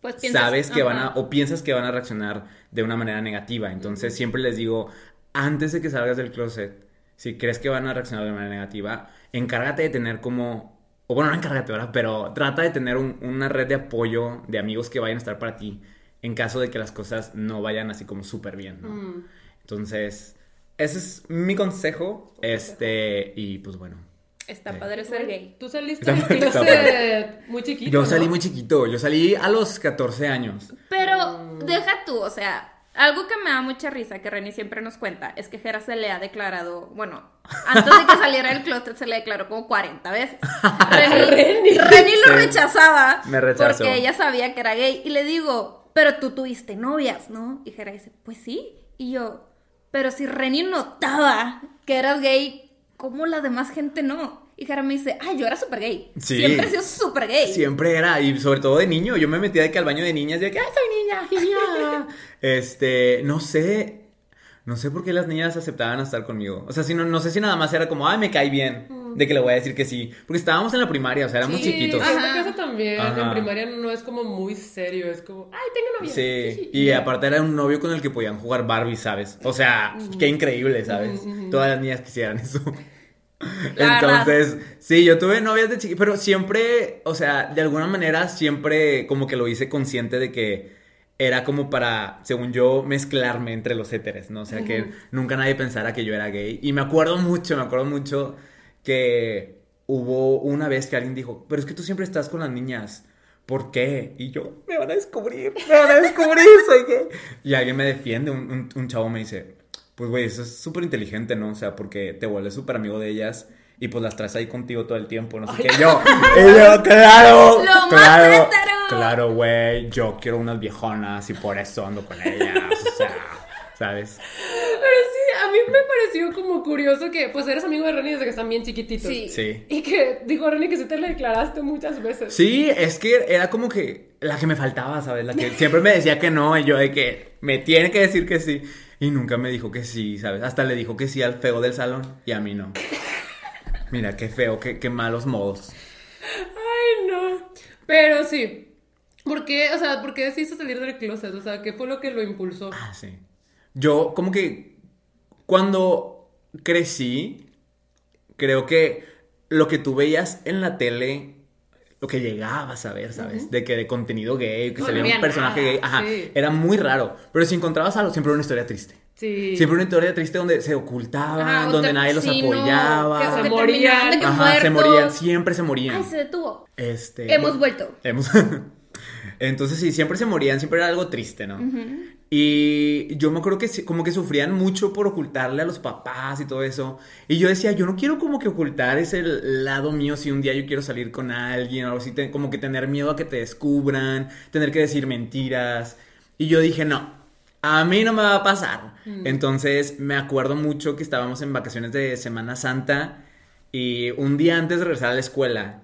Pues piensas, sabes que van a, o piensas que van a reaccionar de una manera negativa. Entonces, siempre les digo, antes de que salgas del closet, si crees que van a reaccionar de manera negativa, encárgate de tener como, o bueno, no encárgate, ¿verdad? Pero trata de tener un- una red de apoyo de amigos que vayan a estar para ti en caso de que las cosas no vayan así como súper bien, ¿no? Mm. Entonces, ese es mi consejo, este, y pues bueno. Está Sí. padre ser gay. Tú saliste muy- chiquito. Yo salí ¿no? muy chiquito, yo salí a los 14 años. Pero deja tú, o sea, algo que me da mucha risa que Reni siempre nos cuenta es que Jera se le ha declarado, bueno, antes de que saliera del closet se le declaró como 40 veces. Reni, Reni lo Sí. rechazaba Me porque ella sabía que era gay y le digo, pero tú tuviste novias, ¿no? Y Jera dice, pues sí. Y yo, pero si Reni notaba que eras gay, ¿cómo la demás gente no? Y Jera me dice, ay, yo era súper gay. Sí. Siempre he sido súper gay. Siempre era, y sobre todo de niño, yo me metía de que al baño de niñas, de que, ay, soy niña, niña". Este, no sé, no sé por qué las niñas aceptaban a estar conmigo. O sea, si no, no sé si nada más era como, ay, me cae bien, de que le voy a decir que sí. Porque estábamos en la primaria, o sea, éramos Sí, chiquitos. Ajá. eso también Ajá. en primaria no es como muy serio, es como, ay, tengo novia. Sí, y aparte era un novio con el que podían jugar Barbie, ¿sabes? O sea, qué increíble, ¿sabes? Todas las niñas quisieran eso. La Entonces, sí, yo tuve novias de chiqui, pero siempre, o sea, de alguna manera siempre como que lo hice consciente de que era como para, según yo, mezclarme entre los éteres, ¿no? O sea, que nunca nadie pensara que yo era gay. Y me acuerdo mucho, me acuerdo mucho que hubo una vez que alguien dijo, pero es que tú siempre estás con las niñas. ¿Por qué? Y yo, me van a descubrir, me van a descubrir, soy gay. Y alguien me defiende, un, un- un chavo me dice, pues güey, eso es súper inteligente, ¿no? O sea, porque te vuelves súper amigo de ellas y pues las traes ahí contigo todo el tiempo, no sé qué. Yo, y yo, claro, Lo más claro, hétero. claro, güey, yo quiero unas viejonas y por eso ando con ellas, o sea, ¿sabes? Pero sí, a mí me pareció como curioso que, pues, eres amigo de Reni desde que están bien chiquititos. Sí. Sí. Y que dijo Reni que sí te le declaraste muchas veces. Sí, es que era como que la que me faltaba, ¿sabes? La que siempre me decía que no y yo de que me tiene que decir que sí. Y nunca me dijo que sí, ¿sabes? Hasta le dijo que sí al feo del salón y a mí no. Mira, qué feo, qué, qué malos modos. Ay, no. Pero sí. ¿Por qué? O sea, ¿por qué decidiste salir del closet? O sea, ¿qué fue lo que lo impulsó? Ah, sí. Yo como que cuando crecí, creo que lo que tú veías en la tele, lo que llegabas a ver, ¿sabes? De que de contenido gay, que No, salía un personaje nada, gay, ajá, sí. era muy raro. Pero si encontrabas algo, siempre era una historia triste. Sí. Siempre una historia triste donde se ocultaban, Ajá, donde nadie los apoyaba. que- Se que morían. que Ajá, se morían, siempre se morían. Ay, se detuvo. Este, Hemos bueno, vuelto. Hemos. Entonces sí, siempre se morían, siempre era algo triste, ¿no? Y yo me acuerdo que como que sufrían mucho por ocultarle a los papás y todo eso. Y yo decía, yo no quiero como que ocultar ese lado mío si un día yo quiero salir con alguien o algo así, como que tener miedo a que te descubran, tener que decir mentiras. Y yo dije, no, a mí no me va a pasar. Entonces me acuerdo mucho que estábamos en vacaciones de Semana Santa y un día antes de regresar a la escuela,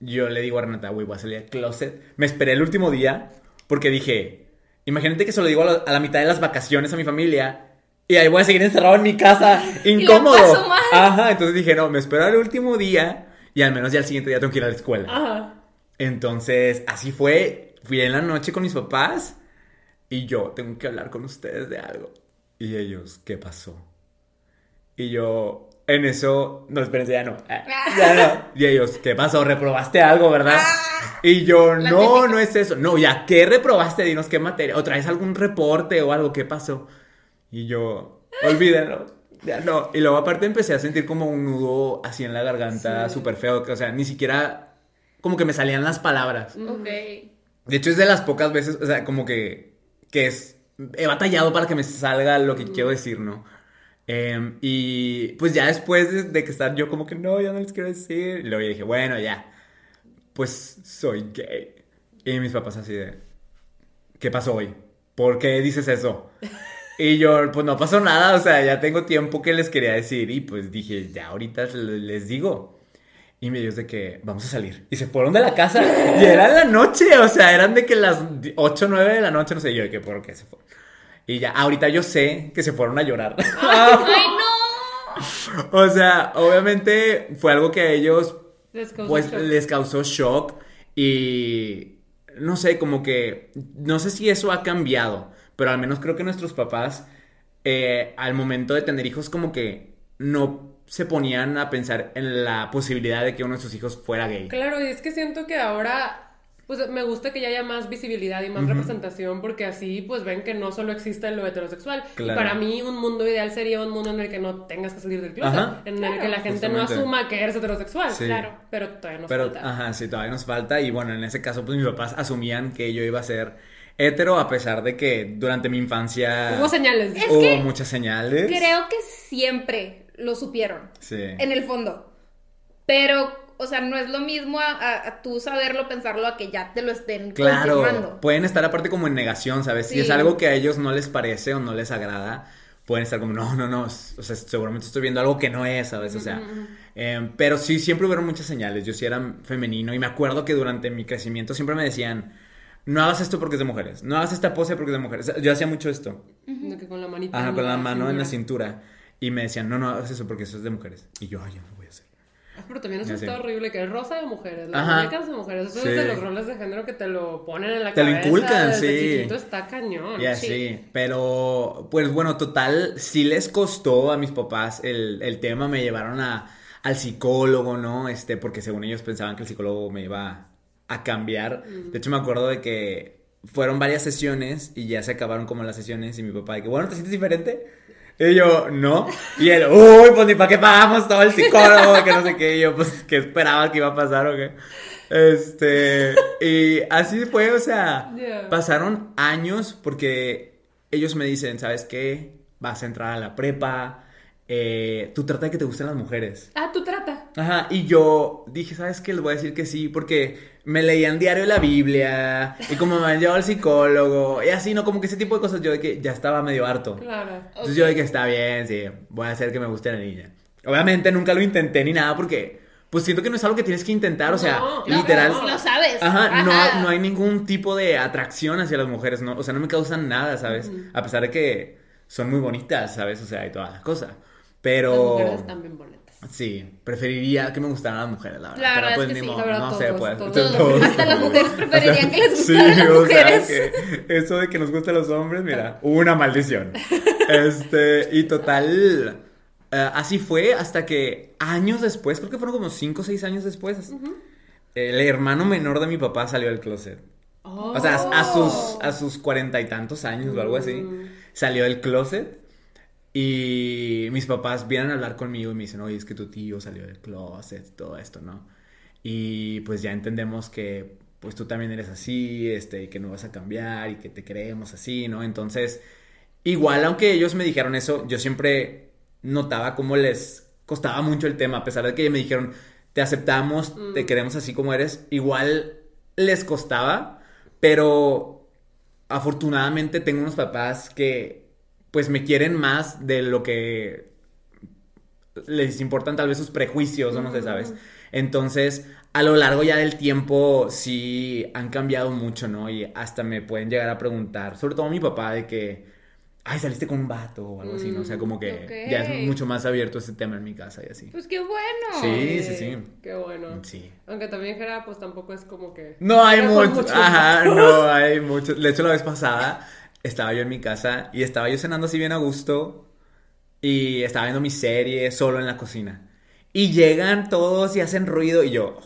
yo le digo a Renata, güey, voy a salir del closet. Me esperé el último día porque dije, imagínate que se lo digo a la, a la mitad de las vacaciones a mi familia y ahí voy a seguir encerrado en mi casa, incómodo. Ajá, entonces dije, no, me espero al último día y al menos ya el siguiente día tengo que ir a la escuela. Ajá. Entonces, así fue. Fui en la noche con mis papás y yo tengo que hablar con ustedes de algo. Y ellos, ¿qué pasó? Y yo, en eso, no, espérense, ya no. ah, Ya no. Y ellos, ¿qué pasó? ¿Reprobaste algo, verdad? Y yo, La no, típica. no es eso. No, ya, ¿qué reprobaste? Dinos qué materia. ¿O traes algún reporte o algo? ¿Qué pasó? Y yo, olvídenlo. Ya no. Y luego aparte empecé a sentir como un nudo así en la garganta, Sí. súper feo. O sea, ni siquiera como que me salían las palabras. Ok. De hecho, es de las pocas veces, o sea, como que, que es, he batallado para que me salga lo que quiero decir, ¿no? Em, y pues ya después de, de que estar yo como que no, ya no les quiero decir, y luego dije, bueno, ya, pues soy gay. Y mis papás así de, ¿qué pasó hoy? ¿Por qué dices eso? Y yo, pues no pasó nada, o sea, ya tengo tiempo que les quería decir y pues dije, ya ahorita le- les digo. Y me dio de que vamos a salir. Y se fueron de la casa. Y era la noche, o sea, eran de que las 8 o 9 de la noche, no sé yo de qué por qué se fueron. Y ya, ahorita yo sé que se fueron a llorar. ¡Ay, no! o sea, obviamente fue algo que a ellos Les causó pues shock. les causó shock y no sé, como que no sé si eso ha cambiado, pero al menos creo que nuestros papás eh, al momento de tener hijos como que no se ponían a pensar en la posibilidad de que uno de sus hijos fuera gay. Claro, y es que siento que ahora, pues me gusta que ya haya más visibilidad y más representación, porque así, pues ven que no solo existe lo heterosexual. Y para mí, un mundo ideal sería un mundo en el que no tengas que salir del closet, Ajá. en el que la gente Justamente. no asuma que eres heterosexual. Sí. Claro, pero todavía nos Pero, falta. ajá, sí, todavía nos falta. Y bueno, en ese caso, pues mis papás asumían que yo iba a ser hetero, a pesar de que durante mi infancia Hubo señales. Es hubo que muchas señales. Creo que siempre lo supieron. Sí. En el fondo. Pero, o sea, no es lo mismo a, a- a tú saberlo, pensarlo, a que ya te lo estén Claro, confirmando. pueden estar aparte como en negación, ¿sabes? Si es algo que a ellos no les parece o no les agrada, pueden estar como, no, no, no, o sea, seguramente estoy viendo algo que no es, ¿sabes? O sea, em, pero sí, siempre hubieron muchas señales, yo sí era femenino y me acuerdo que durante mi crecimiento siempre me decían, no hagas esto porque es de mujeres, no hagas esta pose porque es de mujeres. O sea, yo hacía mucho esto, De que con la manita. ajá, con la mano en la cintura. cintura y me decían, no, no hagas eso porque eso es de mujeres. Y yo, ay, yo no lo voy a hacer. Pero también eso está horrible, que es rosa de mujeres, las muñecas de mujeres. Eso Sí. es de los roles de género que te lo ponen en la Te lo cabeza. inculcan, desde sí. chiquito está cañón. Y así, pero pues bueno, total, sí les costó a mis papás el, el tema, me llevaron a, al psicólogo, ¿no? Este, porque según ellos pensaban que el psicólogo me iba a cambiar. De hecho, me acuerdo de que fueron varias sesiones y ya se acabaron como las sesiones y mi papá de que, bueno, ¿te sientes diferente? Y yo, no. Y él, uy, pues ni para qué pagamos todo el psicólogo, que no sé qué. Y yo, pues, ¿qué esperaba que iba a pasar o qué? Este, y así fue, o sea, pasaron años porque ellos me dicen, ¿sabes qué? Vas a entrar a la prepa, eh, tú trata de que te gusten las mujeres. Ah, tú trata. Ajá, y yo dije, ¿sabes qué? Les voy a decir que sí, porque me leían diario la Biblia, y como me habían llevado al psicólogo, y así, ¿no? Como que ese tipo de cosas, yo de que ya estaba medio harto. Claro. Entonces yo de que está bien, sí, voy a hacer que me guste la niña. Obviamente nunca lo intenté ni nada, porque pues siento que no es algo que tienes que intentar, o sea, No, No, literal. Lo sabes. Ajá, no, Ajá. no hay ningún tipo de atracción hacia las mujeres, ¿no? O sea, no me causan nada, ¿sabes? A pesar de que son muy bonitas, ¿sabes? O sea, y toda la cosa. Pero... Las mujeres bien bonitas. Sí, preferiría que me gustaran las mujeres, la verdad. La Pero verdad pues es que ni sí, modo, la verdad, no sé, todos, pues. todos. todos. Hasta las mujeres preferirían que les Sí, gustaran las o sea, mujeres. que eso de que nos gusten los hombres, mira, una maldición. Este, y total, eh, así fue hasta que años después, creo que fueron como 5 o 6 años después, el hermano menor de mi papá salió del closet. O sea, a, a sus a sus cuarenta y tantos años o algo así, Mm. salió del closet y mis papás vienen a hablar conmigo y me dicen, oye, es que tu tío salió del closet, todo esto, ¿no? Y pues ya entendemos que pues tú también eres así, este, y que no vas a cambiar y que te queremos así, ¿no? Entonces, igual, aunque ellos me dijeron eso, yo siempre notaba cómo les costaba mucho el tema, a pesar de que me dijeron, te aceptamos, te queremos así como eres, igual les costaba, pero afortunadamente tengo unos papás que pues me quieren más de lo que les importan tal vez sus prejuicios o no sé, ¿sabes? Entonces, a lo largo ya del tiempo sí han cambiado mucho, ¿no? Y hasta me pueden llegar a preguntar, sobre todo mi papá, de que, ay, saliste con un vato o algo así, ¿no? O sea, como que ya es mucho más abierto ese tema en mi casa y así. Pues qué bueno. Sí, sí, sí. Qué bueno. Sí. Aunque también Jera, pues tampoco es como que. No hay mucho. muchos Ajá, vatos. no hay mucho. De hecho, la vez pasada estaba yo en mi casa y estaba yo cenando así bien a gusto y estaba viendo mi serie solo en la cocina. Y llegan todos y hacen ruido y yo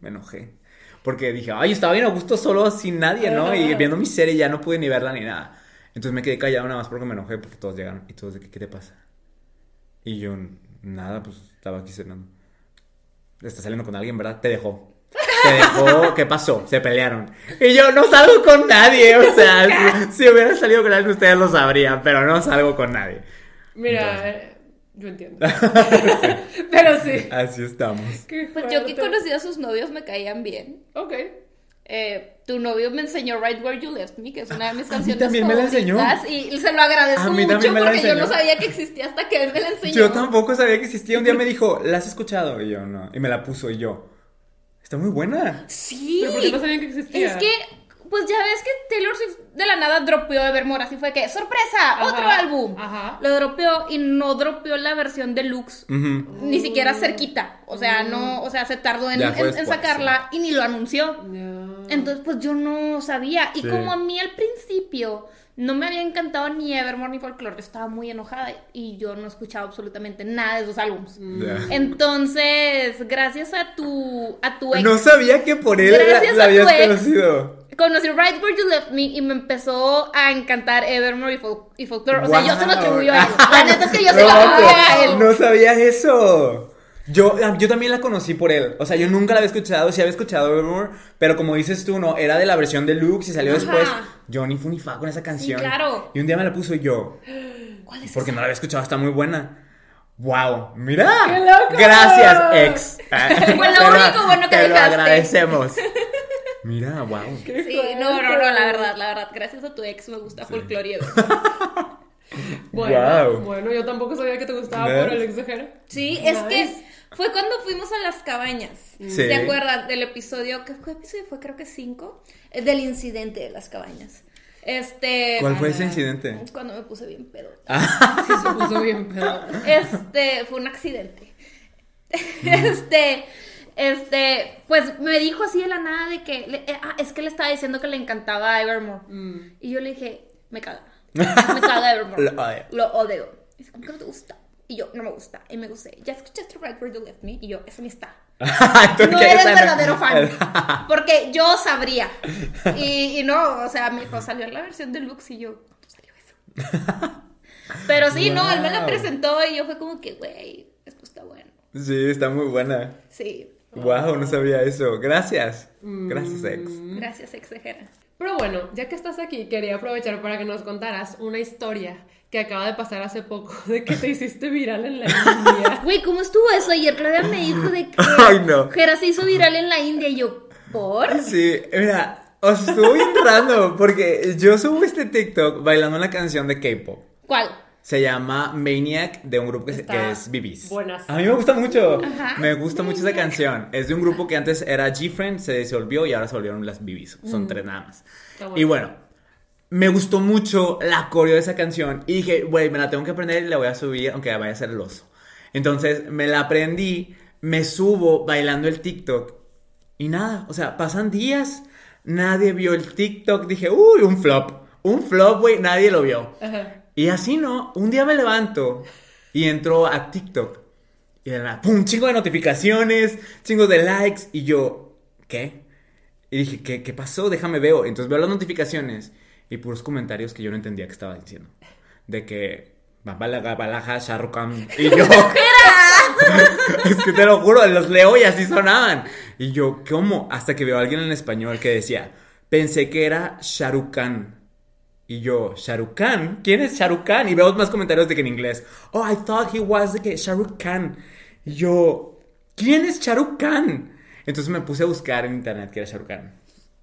me enojé. Porque dije, ay, estaba bien a gusto solo sin nadie, ¿no? Y viendo mi serie ya no pude ni verla ni nada. Entonces me quedé callado nada más porque me enojé porque todos llegaron y todos de que, ¿qué te pasa? Y yo, nada, pues estaba aquí cenando. Estás saliendo con alguien, ¿verdad? Te dejó. Te dejó, ¿qué pasó? Se pelearon. Y yo no salgo con nadie, o sea, si, si hubiera salido con alguien ustedes lo sabrían, pero no salgo con nadie. Mira, eh, yo entiendo. Pero sí. Así estamos. Qué Pues yo que conocí a sus novios me caían bien. Ok. Eh, tu novio me enseñó Right Where You Left Me, que es una de mis canciones también me la enseñó. Y se lo agradezco A mí mucho porque yo no sabía que existía hasta que él me la enseñó. Yo tampoco sabía que existía. Un día me dijo, ¿la has escuchado? Y yo, no. Y me la puso y yo, está muy buena. Sí. Pero ¿por qué no sabían que existía? Es que, pues ya ves que Taylor Swift de la nada dropeó Evermore, así fue que, ¡sorpresa! Ajá, ¡Otro álbum! ajá. Lo dropeó y no dropeó la versión deluxe. Ujú. Ni siquiera cerquita. O sea, no, o sea, se tardó en, sacarla y ni lo anunció. Entonces, pues yo no sabía. Y Sí. como a mí al principio no me había encantado ni Evermore ni Folklore, yo estaba muy enojada y yo no escuchaba absolutamente nada de esos álbumes. Ya. Entonces, gracias a tu, a tu ex, No sabía que por él la, Gracias la a tu habías ex. conocido. conocí Right Where You Left Me y me empezó a encantar Evermore y, Fol- y Folklore. O sea, yo se lo atribuyo a él. La neta es que yo se lo atribuyo a él. No sabía eso. Yo, ah, yo también la conocí por él. O sea, yo nunca la había escuchado. Sí había escuchado Evermore. Pero como dices tú, no. Era de la versión deluxe y salió Ajá. después. Yo ni fu ni fa con esa canción. claro. Y un día me la puso yo. ¿Cuál es Porque esa? no la había escuchado. Está muy buena. ¡Wow! ¡Mira! ¡Qué loco! Gracias, ex. Fue lo Te único bueno que te lo dejaste. agradecemos. Mira, wow. Qué Sí, no, no, no, la verdad, la verdad. Gracias a tu ex me gusta Evermore. Bueno, bueno, yo tampoco sabía que te gustaba ¿Ves? por el ex de Jera. Sí, es que fue cuando fuimos a las cabañas. Sí. ¿Se acuerdan del episodio? ¿Qué, qué episodio fue? Creo que cinco. Eh, Del incidente de las cabañas. Este. ¿Cuál fue ese incidente? Cuando me puse bien pedo. Sí, se puso bien pedo. Este, fue un accidente. Este, este, pues me dijo así de la nada de que, le- eh, ah, es que le estaba diciendo que le encantaba Evermore. Mm. Y yo le dije, me caga. Me caga Evermore. Lo odio. Lo odio. Y dice, ¿cómo que no te gusta? Y yo, no me gusta. Y me gusté. ¿Ya escuchaste Right Where You Left Me? Y yo, eso ni está. No eres esa verdadero fan. Porque yo sabría. Y, y no, o sea, me dijo, salió en la versión deluxe y yo, ¿cuándo salió eso? Pero sí, no, él me la presentó y yo fue como que, güey, esto está bueno. Sí, está muy buena. Sí. Wow, no sabía eso. Gracias. Gracias, ex. Gracias, exagera. Pero bueno, ya que estás aquí, quería aprovechar para que nos contaras una historia que acaba de pasar hace poco de que te hiciste viral en la India. Güey, ¿cómo estuvo eso? Ayer Claudia me dijo de que Ay, no. Jera se hizo viral en la India y yo, ¿por? Sí, mira, o sea, estuvo bien random porque yo subo este TikTok bailando una canción de K-pop. ¿Cuál? Se llama Maniac de un grupo que, Está que es BBs. buenas. A mí me gusta mucho. Ajá. Me gusta mucho esa canción. Es de un grupo que antes era G-Friend, se disolvió y ahora se volvieron las BBs. Son tres nada más. Está bueno. Y bueno, me gustó mucho la coreo de esa canción. Y dije, güey, me la tengo que aprender y la voy a subir, aunque vaya a ser el oso. Entonces me la aprendí, me subo bailando el TikTok. Y nada, o sea, pasan días, nadie vio el TikTok. Dije, uy, un flop. Un flop, güey, nadie lo vio. Ajá. Y así no, un día me levanto y entro a TikTok. Y de la pum, chingo de notificaciones, chingo de likes. Y yo, ¿qué? Y dije, ¿qué, qué pasó? Déjame veo. Entonces veo las notificaciones y puros comentarios que yo no entendía que estaba diciendo. De que, balaja, balaja. Y yo, es que te lo juro, los leo y así sonaban. Y yo, ¿cómo? Hasta que veo a alguien en español que decía, pensé que era Shahrukh Khan. Y yo, ¿Shahrukh Khan? ¿Quién es Shahrukh Khan? Y veo más comentarios de que en inglés, oh, I thought he was de que Shahrukh Khan. Y yo, ¿quién es Shahrukh Khan? Entonces me puse a buscar en internet que era Shahrukh Khan.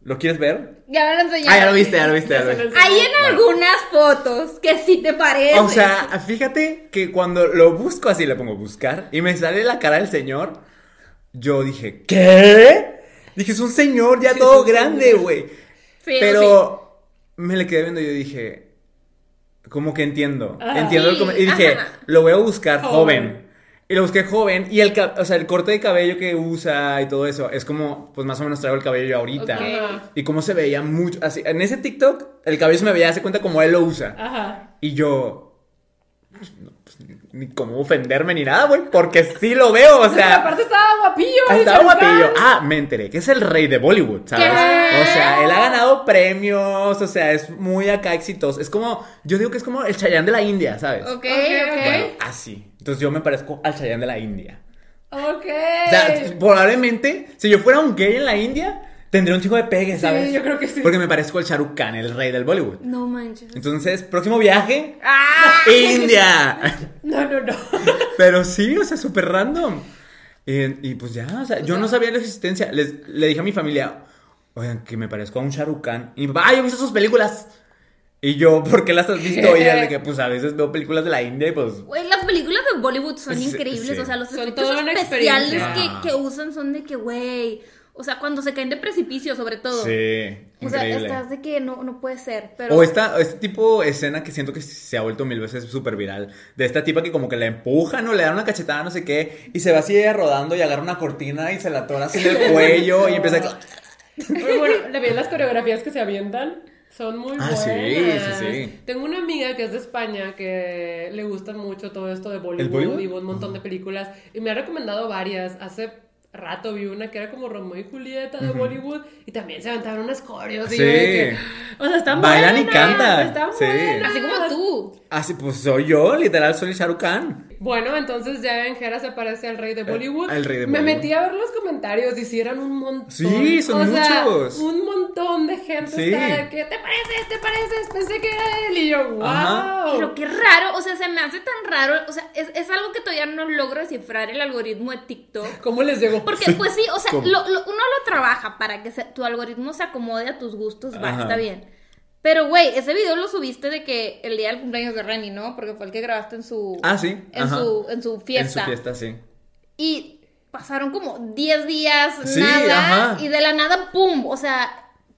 ¿Lo quieres ver? Ya me lo enseñaron. Ah, ya lo viste, ya lo viste, ya lo viste. lo Hay en algunas fotos que sí te parece. O sea, fíjate que cuando lo busco así, le pongo buscar y me sale la cara del señor, yo dije, ¿qué? Dije, es un señor ya Sí, todo grande, güey. Sí, Pero me le quedé viendo y yo dije, como que entiendo. Ah. entiendo el Y dije, ajá. lo voy a buscar joven. Joven. Y lo busqué joven. Y el, o sea, el corte de cabello que usa y todo eso es como, pues más o menos traigo el cabello yo ahorita. Y cómo se veía mucho. Así, en ese TikTok, el cabello se me veía, hace cuenta como él lo usa. Ajá. Y yo. pues, no, ni- cómo ofenderme ni nada, güey. Porque sí lo veo, o sea. aparte estaba guapillo. Estaba guapillo. Ah, me enteré que es el rey de Bollywood, ¿sabes? ¿Qué? O sea, él ha ganado premios, o sea, es muy acá exitoso. Es como, yo digo que es como el Chayanne de la India, ¿sabes? Ok, Ok. Bueno, así. Entonces yo me parezco al Chayanne de la India. Ok. O sea, probablemente, si yo fuera un gay en la India, tendría un chico de pegue, ¿sabes? yo creo que sí. Porque me parezco al Shah Rukh Khan, el rey del Bollywood. No manches. Entonces, próximo viaje, ¡Ah! India. No, no, no. Pero sí, o sea, súper random. Y pues ya, o sea, yo no sabía la existencia. Les, le dije a mi familia, oigan, que me parezco a un Shah Rukh Khan. Y mi papá, ah, yo he visto sus películas. Y yo, ¿por qué las has visto? Y de que, pues a veces veo películas de la India y pues. Güey, las películas de Bollywood son Sí, increíbles. sí. O sea, los Son efectos especiales que usan son de que, güey. O sea, cuando se caen de precipicio, sobre todo. Sí, O sea, increíble. estás de que no, no puede ser. Pero. O esta, este tipo de escena que siento que se ha vuelto mil veces súper viral. De esta tipa que como que la empujan o le dan una cachetada, no sé qué. Y se va así ella rodando y agarra una cortina y se la atora así en el cuello y empieza a... Pero bueno, le vi las coreografías que se avientan. Son muy Ah, buenas. sí, sí, sí. Tengo una amiga que es de España que le gusta mucho todo esto de Bollywood, Bollywood? y un montón de películas. Y me ha recomendado varias. Hace rato vi una que era como Romeo y Julieta de Bollywood y también se aventaron unas coreos. Y yo que, o sea, están Bailan y cantan. Están Sí. buenas. Así como tú. Así pues soy yo, literal soy Shah Rukh Khan. Bueno, entonces ya ven, Jera se parece al rey de Bollywood. al rey de Me Bollywood. metí a ver los comentarios y sí eran un montón. Sí, son o sea, muchos. un montón de gente Sí. está de que te pareces, te pareces, pensé que era él. Y yo, wow. Ajá. Pero qué raro, o sea, se me hace tan raro. O sea, es, es algo que todavía no logro descifrar el algoritmo de TikTok. ¿Cómo les llegó? Porque, pues sí, o sea, lo- lo- uno lo trabaja para que se- tu algoritmo se acomode a tus gustos, va, Ajá. está bien. Pero, güey, ese video lo subiste de que el día del cumpleaños de Renny, ¿no? Porque fue el que grabaste en su. Ah, sí, En, ajá. su, en su fiesta. En su fiesta, sí. Y pasaron como 10 días, Sí, nada. ajá. Y de la nada, ¡pum! O sea,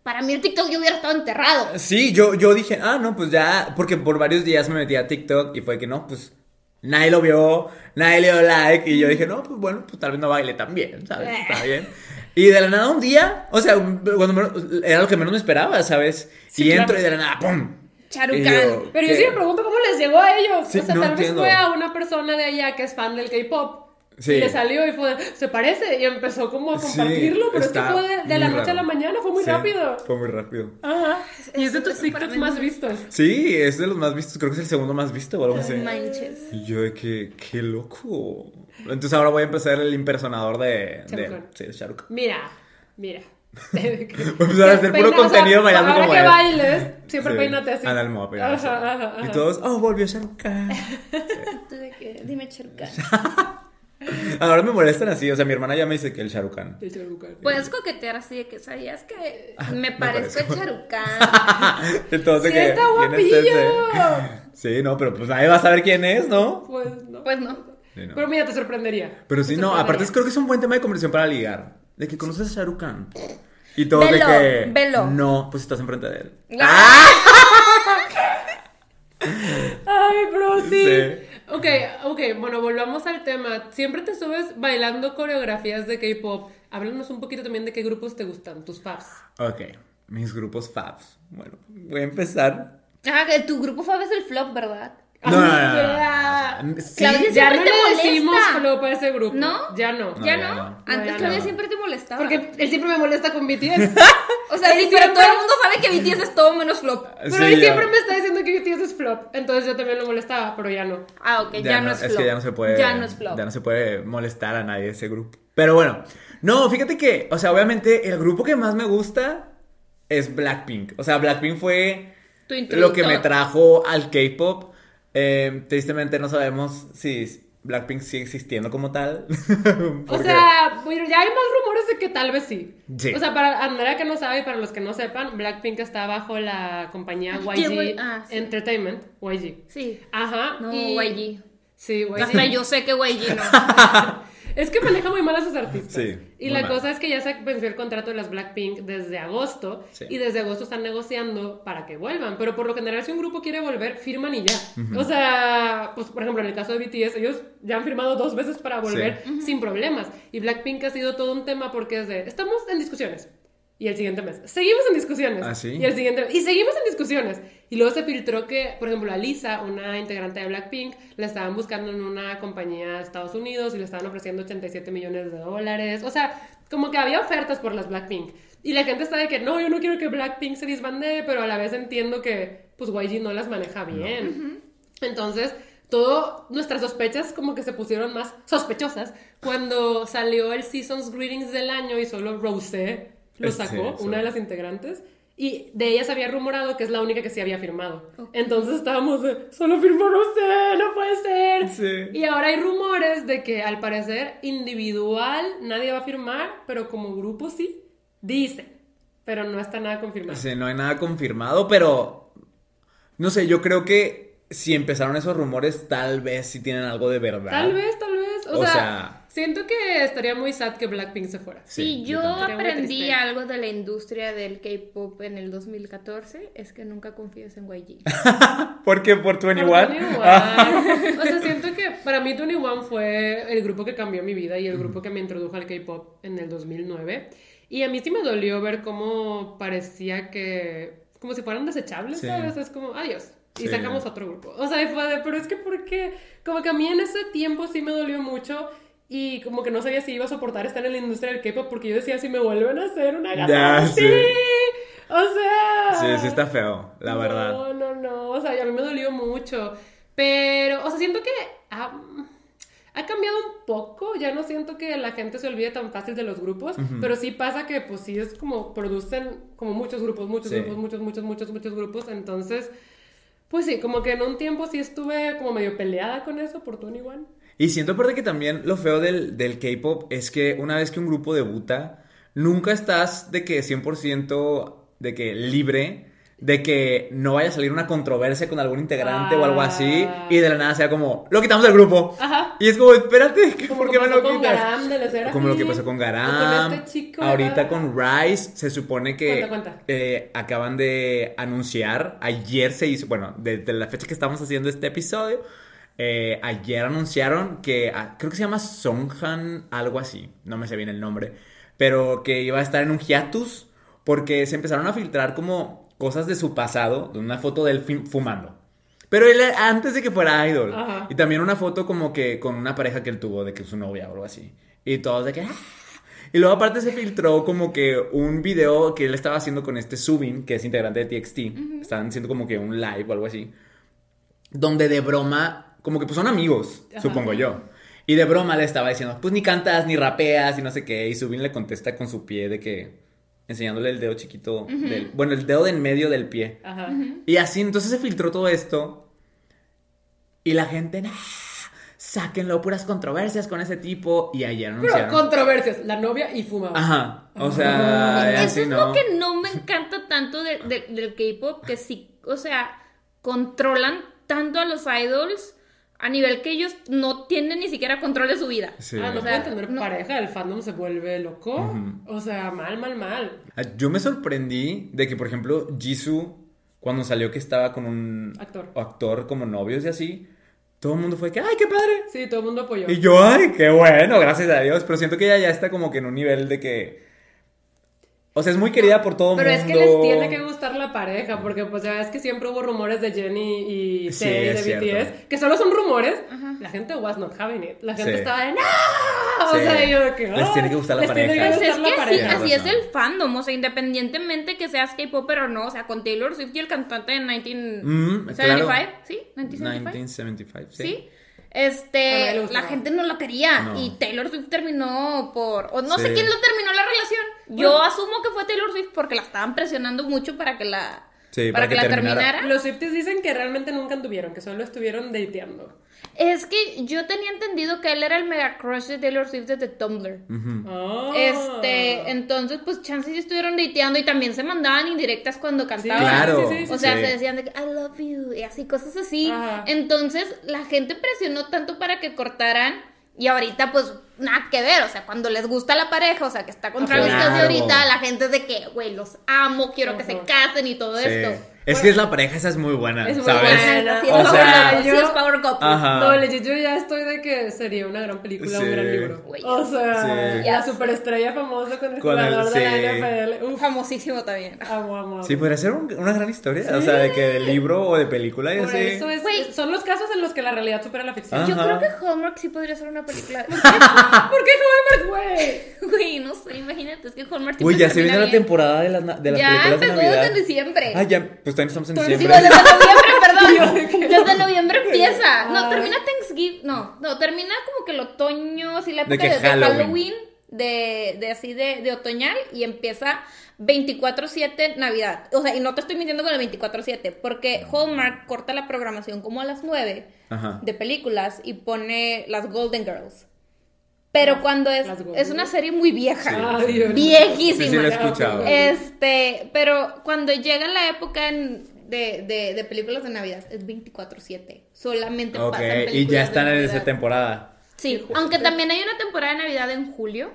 para mí el TikTok yo hubiera estado enterrado. Sí, yo, yo dije, ah, no, pues ya, porque por varios días me metí a TikTok y fue que no, pues nadie lo vio, nadie le dio like y yo dije, no, pues bueno, pues tal vez no baile tan bien, ¿sabes? Está bien. Y de la nada un día, o sea, cuando me- era lo que menos me esperaba, ¿sabes? Sí, y claro. entro y de la nada, ¡pum! Charucán. yo, Pero yo ¿qué? sí me pregunto cómo les llegó a ellos. Sí, o sea, no tal entiendo. vez fue a una persona de allá que es fan del K-pop. Sí. Y le salió y fue, se parece. Y empezó como a Sí, compartirlo. pero es que fue de, de la muy noche a la mañana, fue muy Sí, rápido. Fue muy rápido. Ajá. Y es de tus TikToks más vistos. Sí, es de los más vistos, creo que es el segundo más visto o algo así. Manches. Y yo de que, qué loco. Entonces ahora voy a empezar el impersonador de, de, sí, de Shah Rukh Khan. Mira, mira. Voy a empezar a hacer puro contenido bailando como que bailes, siempre Sí. peínate así. Ándale, me voy a. Ajá, ajá, ajá. Y todos, oh, volvió Shah Rukh Khan. Tú de que, Dime Charucán. Ahora me molestan así, o sea, mi hermana ya me dice que el Khan. El Khan. Puedes coquetear así de que sabías que Ah, me parezco a parezco. Charucán. Entonces, Sí, que, está guapillo. Sí, no, pero pues nadie va a saber quién es, ¿no? Pues no. Pues no. Sí, no. Pero mira, te sorprendería. Pero sí, no, aparte creo que es un buen tema de conversación para ligar. De que conoces a Khan. Y todos Velo, de que. velo. No, pues estás enfrente de él. ¡Ah! Ay, pero sí. Sí. Ok, ok, bueno, volvamos al tema. Siempre te subes bailando coreografías de K-pop. Háblanos un poquito también de qué grupos te gustan, tus faves. Ok, mis grupos fabs. Bueno, voy a empezar. Ah, que tu grupo Fab es el flop, ¿verdad? No, no, no, no, no, ya. no, no. Sí, Claudia Ya no te le molesta. decimos flop a ese grupo. ¿No? Ya no. No, ¿Ya no? no. Antes No, ya Claudia no. siempre te molestaba. Porque él siempre me molesta con BTS. o sea, sí, pero todo el mundo sabe que BTS es todo menos flop. Pero Sí, él ya. siempre me está diciendo que BTS es flop. Entonces yo también lo molestaba, pero ya no. Ah, ok, ya, no, es flop. que ya no se puede. Ya no es flop. Ya no se puede molestar a nadie de ese grupo. Pero bueno, no, fíjate que, o sea, obviamente el grupo que más me gusta es Blackpink. O sea, Blackpink fue lo que me trajo al K-pop. Eh, tristemente no sabemos si Blackpink sigue existiendo como tal. O sea, bueno, ya hay más rumores de que tal vez sí. Sí. O sea, para Andrea que no sabe y para los que no sepan, Blackpink está bajo la compañía ¿Qué, YG? Ah, sí. Entertainment, YG. Sí. Ajá. No, y- YG. Sí, YG. Hasta yo sé que YG no. Es que maneja muy mal a sus artistas. Sí, y la mal. cosa es que ya se venció el contrato de las Blackpink desde agosto. Sí. Y desde agosto están negociando para que vuelvan. Pero por lo general, si un grupo quiere volver, firman y ya. O sea, pues por ejemplo, en el caso de BTS, ellos ya han firmado dos veces para volver sin problemas. Y Blackpink ha sido todo un tema porque es de, estamos en discusiones. Y el siguiente mes, seguimos en discusiones. ¿Ah, sí? Y el siguiente y seguimos en discusiones. Y luego se filtró que, por ejemplo, a Lisa, una integrante de Blackpink, la estaban buscando en una compañía de Estados Unidos y le estaban ofreciendo 87 millones de dólares. O sea, como que había ofertas por las Blackpink. Y la gente está de que no, yo no quiero que Blackpink se disbande, pero a la vez entiendo que, pues, YG no las maneja bien. Entonces, todo nuestras sospechas como que se pusieron más sospechosas cuando salió el Seasons Greetings del año y solo Rosé lo Este, sacó, sí. una de las integrantes. Y de ella se había rumorado que es la única que sí había firmado. Entonces estábamos de, solo firmó Rosé, no puede ser. Sí. Y ahora hay rumores de que al parecer individual nadie va a firmar, pero como grupo sí. Dicen, pero no está nada confirmado. Sí, no hay nada confirmado, pero no sé, yo creo que si empezaron esos rumores, tal vez sí tienen algo de verdad. Tal vez, tal vez. O, O sea, sea- siento que estaría muy sad que Blackpink se fuera. Si Sí, yo aprendí algo de la industria del K-pop en el 2014, es que nunca confíes en YG. ¿Por qué? ¿Por Por 21? 21. o sea, siento que para mí 21 fue el grupo que cambió mi vida y el grupo que me introdujo al K-pop en el 2009. Y a mí sí me dolió ver cómo parecía que. como si fueran desechables, Sí. ¿sabes? Es como, adiós. Y Sí. sacamos otro grupo. O sea, fue de, pero es que ¿por qué? Como que a mí en ese tiempo sí me dolió mucho. Y como que no sabía si iba a soportar estar en la industria del K-pop porque yo decía, si me vuelven a hacer una gata sí. O sea. Sí, sí está feo, la verdad. No, no, no. O sea, a mí me dolió mucho. Pero, o sea, siento que ha, ha cambiado un poco. Ya no siento que la gente se olvide tan fácil de los grupos. Pero sí pasa que, pues sí, es como producen como muchos grupos, muchos Sí. grupos, muchos, muchos, muchos, muchos grupos. Entonces, pues sí, como que en un tiempo sí estuve como medio peleada con eso por Tony One. Y siento aparte que también lo feo del, del K-pop es que una vez que un grupo debuta, nunca estás de que 100% de que libre de que no vaya a salir una controversia con algún integrante o algo así Ah. y de la nada sea como, lo quitamos del grupo. Ajá. Y es como, espérate, ¿qué- Como ¿por qué me lo con quitas? Garam de Serafim, Como lo que pasó con Garam. con este chico, Ahorita ¿verdad? con Rice se supone que Cuenta, cuenta. eh, acaban de anunciar, ayer se hizo, bueno, desde la fecha que estamos haciendo este episodio, eh, ayer anunciaron que, ah, creo que se llama Songhan, algo así, no me sé bien el nombre, pero que iba a estar en un hiatus porque se empezaron a filtrar como cosas de su pasado, de una foto de él fumando. Pero él antes de que fuera idol. Ajá. Y también una foto como que con una pareja que él tuvo, de que su novia o algo así. Y todos de que... "Ah". Y luego aparte se filtró como que un video que él estaba haciendo con este Subin, que es integrante de TXT. Estaban haciendo como que un live o algo así. Donde de broma, como que pues son amigos, Ajá. supongo yo. Y de broma le estaba diciendo, pues ni cantas, ni rapeas, y no sé qué. Y Subin le contesta con su pie de que... Enseñándole el dedo chiquito del... Bueno, el dedo de en medio del pie. Ajá. Y así, entonces se filtró todo esto. Y la gente, "Nah, sáquenlo, puras controversias con ese tipo. Y ayer Pero anunciaron. controversias, la novia y fumaba. Ajá, o sea, Eso así es no. lo que no me encanta tanto de- de- del K-pop, que sí, o sea, controlan tanto a los idols a nivel que ellos no tienen ni siquiera control de su vida. Sí. Ah, no O pueden sea, tener no. pareja, el fandom se vuelve loco. O sea, mal, mal, mal. Ah, Yo me sorprendí de que, por ejemplo, Jisoo, cuando salió que estaba con un Actor. actor como novios y así, todo el mundo fue que, ¡ay, qué padre! Sí, todo el mundo apoyó. Y yo, ¡ay, qué bueno! Gracias a Dios. Pero siento que ella ya está como que en un nivel de que. O sea, es muy querida por todo el Pero mundo. es que les tiene que gustar la pareja, porque pues ya ves que siempre hubo rumores de Jenny y Sí, es de BTS, cierto. que solo son rumores. La gente was not having it. La gente Sí. estaba de ¡No! O Sí. sea, yo que Les "Ay, tiene que gustar la les tiene pareja". que Pues gustar es la que así, pareja. así es el fandom, o sea, independientemente que seas K-Popper o no, o sea, con Taylor Swift y el cantante de Mm, 1975, claro. ¿sí? 1975. 1975, sí. Sí. Este, la gente no lo quería No. y Taylor Swift terminó por, o no sé quién lo terminó la relación. Yo asumo que fue Taylor Swift porque la estaban presionando mucho para que la, Sí, para, para que, que la terminara. terminara. Los Swifties dicen que realmente nunca anduvieron, que solo estuvieron dateando. Es que yo tenía entendido que él era el mega crush de Taylor Swift desde Tumblr. Ah. Este, entonces, pues chances sí estuvieron dateando y también se mandaban indirectas cuando cantaban. Claro. Sí, sí, sí, O sea, sí. se decían de que I love you y así, cosas así. Ajá. Entonces, la gente presionó tanto para que cortaran Y ahorita, pues, nada que ver. O sea, cuando les gusta la pareja, o sea, que está con Ah, Travis claro. Ahorita, la gente es de que, güey, los amo, quiero que se casen y todo Sí. esto. Es que es la pareja, esa es muy buena, Es muy ¿sabes? buena. Sí, O power sea, sí yo- es power couple. Ajá. No, legit, yo ya estoy de que sería una gran película, un Sí. gran libro. Güey, o sea, sí. la superestrella famosa con el Con el- jugador de la. NFL. Uf, Famosísimo también. amo, amo, amo. Sí, podría ser un- una gran historia, o sea, de que de libro o de película y Por así. eso es, Güey. son los casos en los que la realidad supera la ficción. Yo creo que Hallmark sí podría ser una película. ¿Por qué Hallmark, güey? Güey, no sé, imagínate, es que Hallmark Uy, siempre ya se viene la temporada de las, de las Ya películas de empezó desde diciembre. Ah, ya, pues también estamos en Sí, diciembre. desde noviembre, perdón. Desde noviembre empieza. No, termina Thanksgiving. No, no, termina como que el otoño, así la época de, de Halloween. Halloween, de, de así de, de otoñal, y empieza 24-7 Navidad. O sea, y no te estoy mintiendo con el 24-7, porque Hallmark corta la programación como a las 9 Ajá. de películas y pone las Golden Girls. Pero cuando es, es una serie muy vieja, viejísima. Sí, sí, lo he escuchado. Este, pero cuando llega la época en- de, de, de películas de Navidad, es 24-7. Solamente Ok, pasan y películas ya de están en esa temporada. Sí, aunque también hay una temporada de Navidad en julio.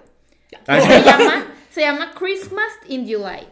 Ay, Se llama, se llama Christmas in July.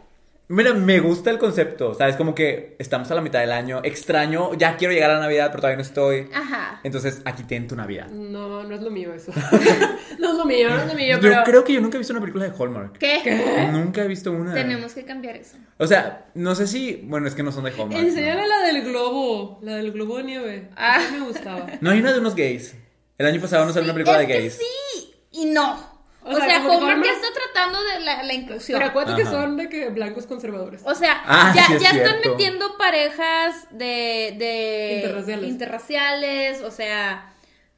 Mira, me gusta el concepto, ¿sabes? Como que estamos a la mitad del año, extraño, ya quiero llegar a la Navidad, pero todavía no estoy. Ajá. Entonces, aquí ten tu Navidad. No, no es lo mío eso. no es lo mío, no es lo mío, Yo creo que yo nunca he visto una película de Hallmark. ¿Qué? Nunca he visto una. Tenemos que cambiar eso. O sea, no sé si. Bueno, es que no son de Hallmark. Enséñale ¿no? la del globo, la del globo de nieve. Ah. Esa me gustaba. No hay una de unos gays. El año pasado no salió una película es de que gays. sí y no. O, O sea, sea, como que Hallmark ya está tratando de la, la inclusión. Pero acuérdate que son de que blancos conservadores. O sea, Ah, ya, sí es ya están metiendo parejas de, de Interraciales. interraciales, o sea,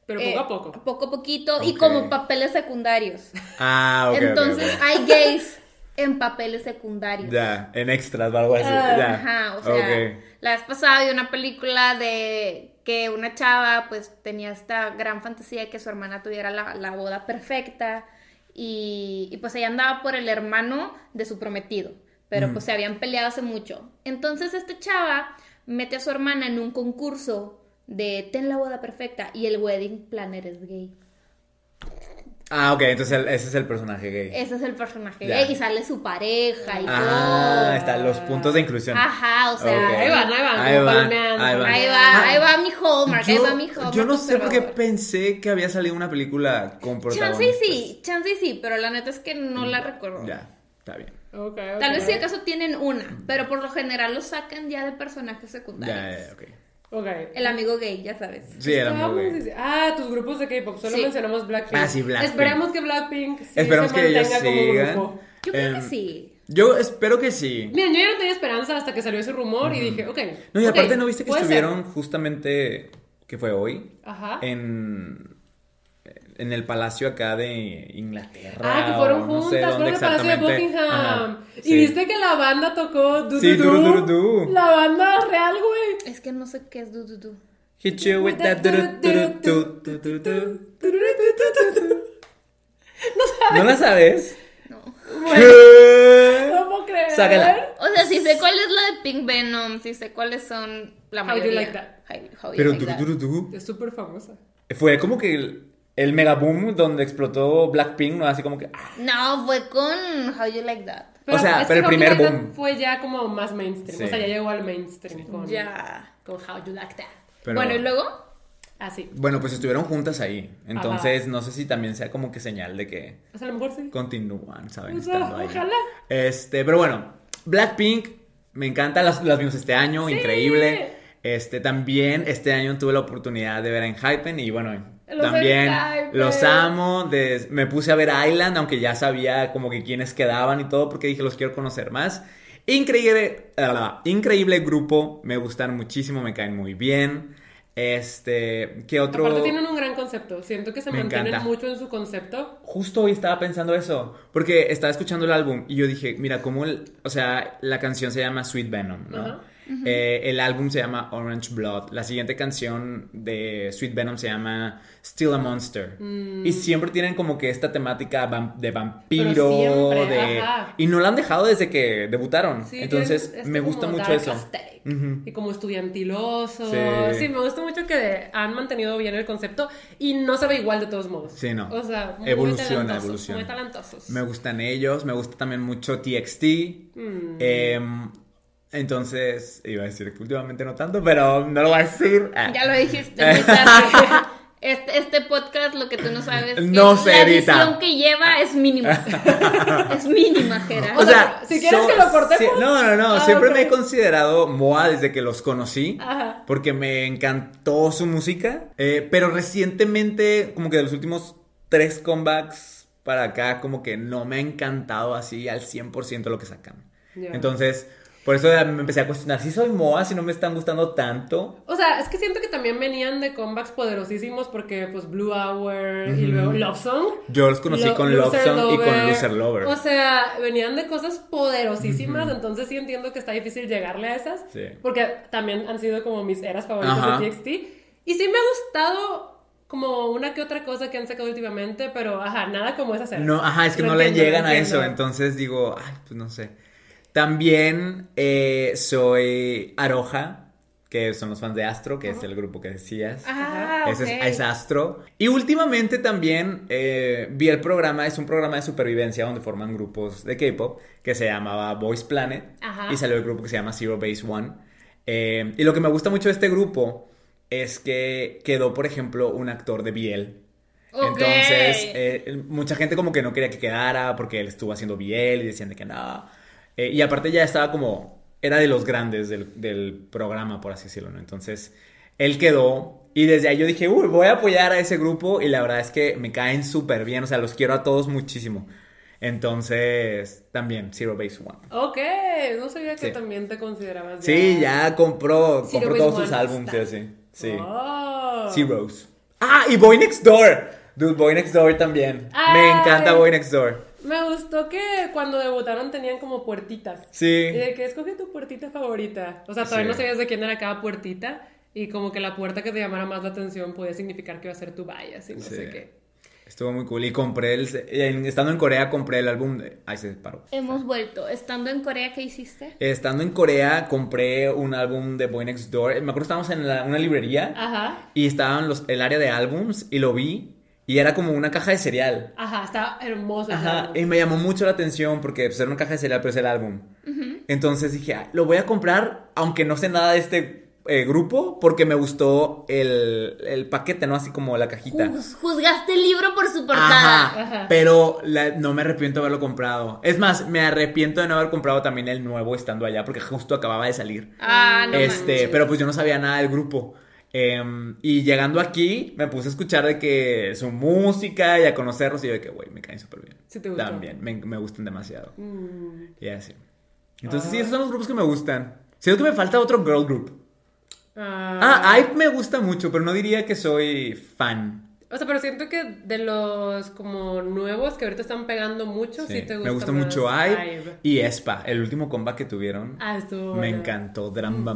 Pero eh, poco a poco. poco a poquito y como papeles secundarios. Ah, ok. Entonces hay gays en papeles secundarios. Ya, en extras o algo así. Ya. Ajá, o sea, la vez pasada vi una película de que una chava pues tenía esta gran fantasía de que su hermana tuviera la, la boda perfecta y, y, pues ella andaba por el hermano de su prometido, pero pues se habían peleado hace mucho. Entonces esta chava mete a su hermana en un concurso de ten la boda perfecta y el wedding planner es gay. Ah, ok, entonces el- ese es el personaje gay. Ese es el personaje Ya. gay y sale su pareja y Ah, todo. están los puntos de inclusión. Ajá, o sea. Ahí van, ahí van, Ahí van, ahí van. Ahí palomeando. va, Ah, ahí va mi Hallmark, ahí va mi Hallmark. yo no sé por qué pensé que había salido una película con protagonistas. Chance sí, chance sí, pero la neta es que no la recuerdo. Ya, está bien. Ok, Tal vez si acaso tienen una, pero por lo general lo sacan ya de personajes secundarios. Ya, ya, ok. Ok. El amigo gay, ya sabes. Sí, muy Estábamos gay. Ah, tus grupos de K-pop. Solo Sí. mencionamos Blackpink. Ah, sí, Blackpink. Esperemos que Blackpink sí Esperemos se que ellos mantenga como sigan. grupo. Yo creo que Em, sí. Yo espero que sí. Miren, yo ya no tenía esperanza hasta que salió ese rumor y dije, ok. No, y aparte, ¿no viste que estuvieron justamente, que fue hoy? Ajá. En, en el palacio acá de Inglaterra. Ah, que fueron o no juntas, sé fueron dónde al Palacio de exactamente. Buckingham. Ajá, Y sí. viste que la banda tocó du Sí, du du. Duru Du. La banda real, güey. Es que no sé qué es du du du. Hit you with that du, du, du, du. ¿No la sabes? No. ¿Qué? No puedo creer. Sácala. O sea, sí sé cuál es la de Pink Venom, sí sé cuáles son la How you mayoría. like that? How, how you Pero like duru, du. Es súper famosa. Fue como que el, mega boom donde explotó Blackpink, ¿no? Así como que. ah, No, fue con How You Like That. O sea, es pero el primer Like That boom. Fue ya como más mainstream. Sí. O sea, ya llegó al mainstream con, Ya. con How You Like That. Pero- Bueno, y luego. Así. Bueno, pues estuvieron juntas ahí. Entonces, no sé si también sea como que señal de que O sea, a lo mejor sí. continúan, ¿saben? O sea, Estando ahí. ojalá. Este, pero bueno, Blackpink, me encanta, las, las vimos este año, increíble. Este, también este año tuve la oportunidad de ver en Hypen y bueno, Los también los amo. de- me puse a ver Island, aunque ya sabía como que quiénes quedaban y todo, porque dije los quiero conocer más. Increíble, ah, increíble grupo, me gustan muchísimo, me caen muy bien. Este, ¿qué otro? Aparte tienen un gran concepto. Siento que se Me mantienen encanta. mucho en su concepto. Justo hoy estaba pensando eso, porque estaba escuchando el álbum y yo dije, mira, cómo, el- o sea, la canción se llama Sweet Venom, ¿no? Eh, el álbum se llama Orange Blood. La siguiente canción de Sweet Venom se llama Still a Monster. Mm. Y siempre tienen como que esta temática vam- de vampiro. Siempre, de... ajá. Y no la han dejado desde que debutaron. Sí, Entonces me gusta mucho eso. Y como estudiantiloso. Sí. Sí. me gusta mucho que han mantenido bien el concepto y no se ve igual de todos modos. Sí, no. O sea, muy Evoluciona, talentosos, evoluciona. Muy talentosos. Me gustan ellos, me gusta también mucho TXT. Mm. Em, entonces, iba a decir que últimamente no tanto, pero no lo voy a decir. Ah. Ya lo dijiste muy tarde. Este, este podcast, lo que tú no sabes, No que se la edita. edición que lleva es mínima. es mínima, Jera. O sea, si quieres que lo cortemos. no, no, no. Ah, siempre me he considerado Moa desde que los conocí. Ajá. Porque me encantó su música. eh, pero recientemente, como que de los últimos tres comebacks para acá, como que no me ha encantado así al 100% lo que sacan. Entonces, por eso me empecé a cuestionar si soy Moa, si no me están gustando tanto. O sea, es que siento que también venían de comebacks poderosísimos porque pues Blue Hour y luego Love Song. Yo los conocí Lo- con Love Song y con. Loser Lover. O sea, venían de cosas poderosísimas, entonces sí entiendo que está difícil llegarle a esas. Sí. Porque también han sido como mis eras favoritas Ajá. de TXT. Y sí me ha gustado como una que otra cosa que han sacado últimamente, pero ajá, nada como esas eras. No, ajá, es que no le llegan a eso, entonces digo, ay, pues no sé. También eh, soy Aroja, que son los fans de Astro, que es el grupo que decías. Ah, Ese es, es Astro. Y últimamente también eh, vi el programa, es un programa de supervivencia donde forman grupos de K-pop que se llamaba Voice Planet. Ajá. Y salió el grupo que se llama Zero Base One. Eh, y lo que me gusta mucho de este grupo es que quedó, por ejemplo, un actor de Biel. Entonces, eh, mucha gente como que no quería que quedara porque él estuvo haciendo Biel y decían de que no. Eh, y aparte ya estaba como, era de los grandes del, del programa, por así decirlo, ¿no? Entonces, él quedó y desde ahí yo dije, uy, voy a apoyar a ese grupo y la verdad es que me caen súper bien, o sea, los quiero a todos muchísimo. Entonces, también, Zero Base One. Ok, no sabía que Sí. también te considerabas. Sí, ya compró, Zero compró todos sus álbumes así. Sí. Oh. Zeros. Ah, y Boy Next Door. Dude, Boy Next Door también. Me Ay. encanta Boy Next Door. Me gustó que cuando debutaron tenían como puertitas. Sí. Y de que escoge tu puertita favorita. O sea, todavía Sí. no sabías de quién era cada puertita. Y como que la puerta que te llamara más la atención podía significar que iba a ser tu bias y no Sí. sé qué. Estuvo muy cool. Y compré el. estando en Corea, compré el álbum. De, ay, se paró. Hemos vuelto. Estando en Corea, ¿qué hiciste? Estando en Corea, compré un álbum de Boy Next Door. Me acuerdo que estábamos en la- una librería Ajá. y estaban los, el área de álbums y lo vi. Y era como una caja de cereal. Ajá, está hermoso. Ajá, y me llamó mucho la atención porque pues, era una caja de cereal, pero es el álbum. Entonces dije, "Ah, lo voy a comprar, aunque no sé nada de este eh, grupo, porque me gustó el, el paquete, ¿no? Así como la cajita. Juz- juzgaste el libro por su portada. Ajá, Ajá. pero la- no me arrepiento de haberlo comprado. Es más, me arrepiento de no haber comprado también el nuevo estando allá, porque justo acababa de salir. Ah, no este, manches. pero pues yo no sabía nada del grupo. Em, y llegando aquí, me puse a escuchar de que su música y a conocerlos y yo de que, güey, me caen súper bien. Sí te gustó. También, me, me gustan demasiado. Mm. Y así. Entonces, sí, esos son los grupos que me gustan. Siento que me falta otro girl group. Ah, Ah, me gusta mucho, pero no diría que soy fan. O sea, pero siento que de los como nuevos que ahorita están pegando mucho, sí, Sí, te gusta me gusta más mucho Hype. y Espa, el último comeback que tuvieron. Ah, estuvo me bueno. encantó. Dramba.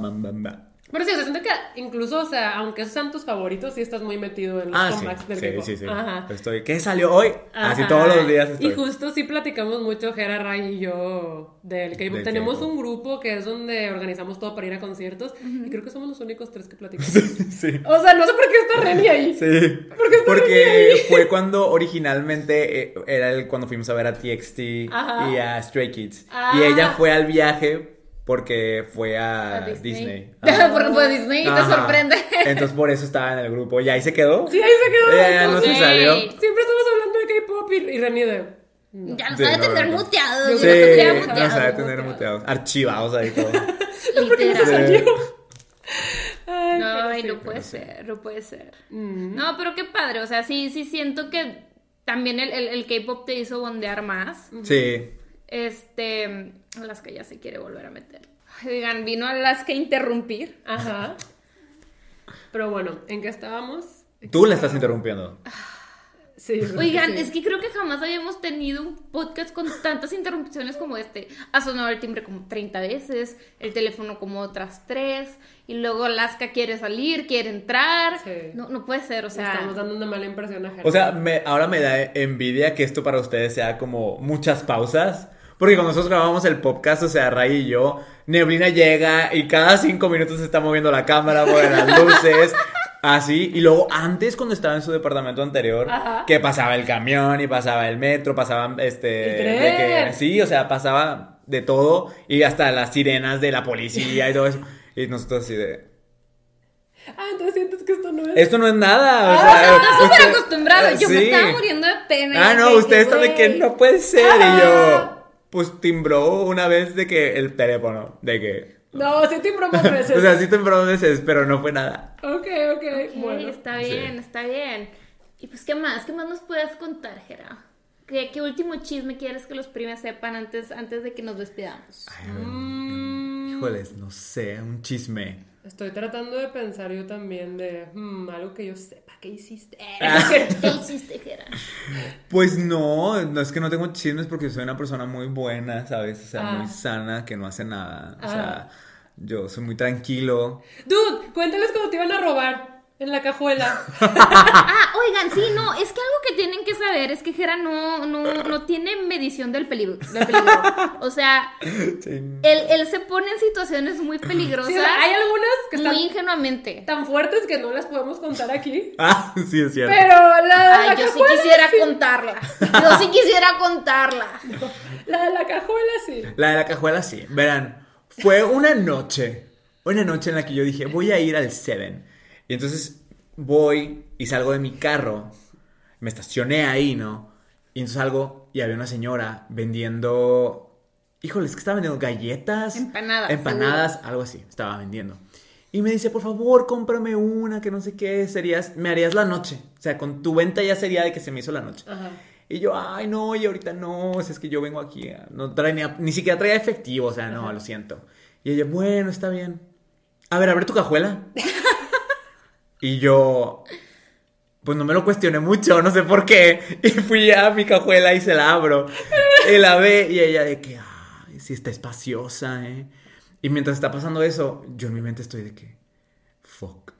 Pero sí, o sea, siento que incluso, o sea, aunque esos sean tus favoritos, sí estás muy metido en los Ah, sí, del sí, K-pop. sí, sí. Ajá. Estoy, ¿qué salió hoy? Así todos los días estoy. Y justo sí platicamos mucho, Jera, Ray y yo, del K-pop. Del Tenemos K-pop. un grupo que es donde organizamos todo para ir a conciertos. Y creo que somos los únicos tres que platicamos. sí. O sea, no sé por qué está Reni ahí. Sí, ¿Por qué está porque fue cuando originalmente eh, era el, cuando fuimos a ver a TXT Ajá. y a Stray Kids. Ah. Y ella fue al viaje porque fue a, A Disney. Porque fue Disney y te sorprende. Entonces por eso estaba en el grupo. Y ahí se quedó. Sí, ahí se quedó. Eh, no se salió. Siempre estamos hablando de K-pop y, y de... Ya nos Sí, sabe no, tener no. muteados. Yo Yo Sí, lo tendría no muteado. sabe tener muteados. Archivados ahí todo. Literal. Ay, No, sí. no puede ser, no puede ser. Mm. No, pero qué padre, o sea, sí, sí siento que también el, el, el K-pop te hizo bondear más. Sí. Este, Alaska ya se quiere volver a meter. Oigan, vino Alaska a interrumpir. Ajá. Pero bueno, ¿en qué estábamos? Tú le estás interrumpiendo. Sí, Oigan, sí. es que creo que jamás habíamos tenido un podcast con tantas interrupciones como este. Ha sonado el timbre como 30 veces, el teléfono como otras 3, y luego Alaska quiere salir, quiere entrar. Sí. No, no puede ser, o sea. Estamos dando una mala impresión a. O sea, me- ahora me da envidia que esto para ustedes sea como muchas pausas. Porque cuando nosotros grabamos el podcast, o sea, Ray y yo, Neblina llega y cada cinco minutos se está moviendo la cámara, mueve las luces, así. Y luego antes, cuando estaba en su departamento anterior, Ajá. que pasaba el camión y pasaba el metro, pasaban este... De que- sí, o sea, pasaba de todo y hasta las sirenas de la policía y todo eso. Y nosotros así de... Ah, entonces sientes que esto no es. Esto no es nada. O Ah, sea, o sea, Estás súper usted- acostumbrado. Yo me estaba muriendo de pena. Ah, no, ustedes están de que no puede ser. Y Ah. Pues timbró una vez de que el teléfono, de que. No, sí timbró más veces. O sea, sí timbró dos veces, pero no fue nada. Ok, ok, Ok, bueno. está Sí. bien, está bien. Y pues, ¿qué más? ¿Qué más nos puedes contar, Jera? ¿Qué, qué último chisme quieres que los primes sepan antes, antes de que nos despidamos? Mm, Híjoles, no sé, un chisme. Estoy tratando de pensar yo también de hmm, algo que yo sepa que hiciste. Ah. ¿Qué hiciste, Jera? Pues no, no es que no tengo chismes porque soy una persona muy buena, ¿sabes? O sea, Ah. muy sana, que no hace nada. O Ah. sea, yo soy muy tranquilo. Dude, cuéntales cuando te iban a robar en la cajuela. Ah, oigan, sí, no, es que algo que tienen que saber es que Jera no, no, no tiene medición del peligro, del peligro. O sea, Sí. él, él se pone en situaciones muy peligrosas, Sí, o sea, hay algunas que están muy ingenuamente. tan fuertes que no las podemos contar aquí. Ah, sí, es cierto. Pero la de la Ay, yo sí quisiera contarla. Yo sí quisiera contarla. La de la cajuela sí. La de la cajuela sí. Verán, fue una noche, una noche en la que yo dije, voy a ir al Seven. Y entonces voy y salgo de mi carro, me estacioné ahí, ¿no? Y entonces salgo y había una señora vendiendo, híjole, es que estaba vendiendo galletas. Empanadas, Empanadas, algo así, estaba vendiendo. Y me dice, por favor, cómprame una, que no sé qué, serías, me harías la noche. O sea, con tu venta ya sería de que se me hizo la noche. Ajá. Y yo, ay, no, y ahorita no, o sea, es que yo vengo aquí, no trae ni, ni siquiera traía efectivo, o sea, no, lo siento. Y ella, bueno, está bien. A ver, abre tu cajuela. y yo, pues no me lo cuestioné mucho, no sé por qué. Y fui a mi cajuela y se la abro. Y la ve, y ella de que, ay, sí está espaciosa, ¿eh? Y mientras está pasando eso, yo en mi mente estoy de que, fuck.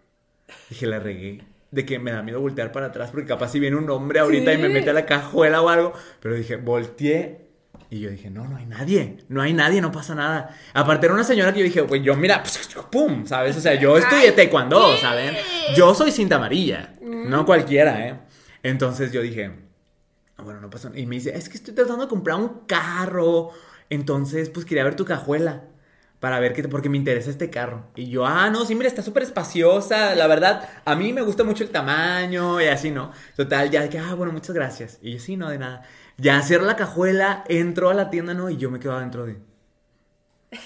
Dije, la regué. De que me da miedo voltear para atrás porque capaz si viene un hombre ahorita y me mete a la cajuela o algo. Pero dije, volteé y yo dije, no, no hay nadie. No hay nadie, no pasa nada. Aparte era una señora que yo dije, pues yo mira, pum, ¿sabes? O sea, yo estudié taekwondo. ¿saben? Yo soy cinta amarilla, no cualquiera, ¿eh? Entonces yo dije, "Ah, bueno, no pasa nada. Y me dice, es que estoy tratando de comprar un carro. Entonces, pues quería ver tu cajuela. Para ver qué, te- porque me interesa este carro. Y yo, ah, no, sí, mira, está súper espaciosa. La verdad, a mí me gusta mucho el tamaño y así, ¿no? Total, ya que, ah, bueno, muchas gracias. Y yo, sí, no, de nada. Ya cierro la cajuela, entro a la tienda, ¿no? Y yo me quedo adentro de.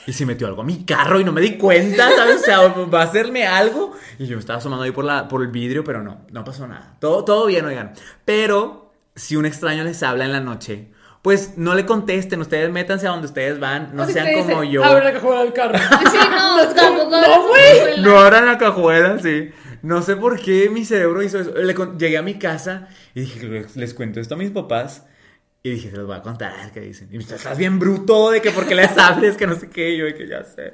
Y se metió algo a mi carro y no me di cuenta, ¿sabes? O sea, va a hacerme algo. Y yo me estaba asomando ahí por, la, por el vidrio, pero no, no pasó nada. Todo, todo bien, oigan. Pero si un extraño les habla en la noche, pues no le contesten. Ustedes métanse a donde ustedes van. No O sean como dice, yo. Abre la cajuela del carro. Sí, no, tampoco. No, güey. No abran la cajuela, sí. No sé por qué mi cerebro hizo eso. Le llegué a mi casa y dije, les cuento esto a mis papás. Y dije, se los voy a contar, qué dicen. Y me dice, estás bien bruto de que porque les hables, que no sé qué. Y yo, de que ya sé.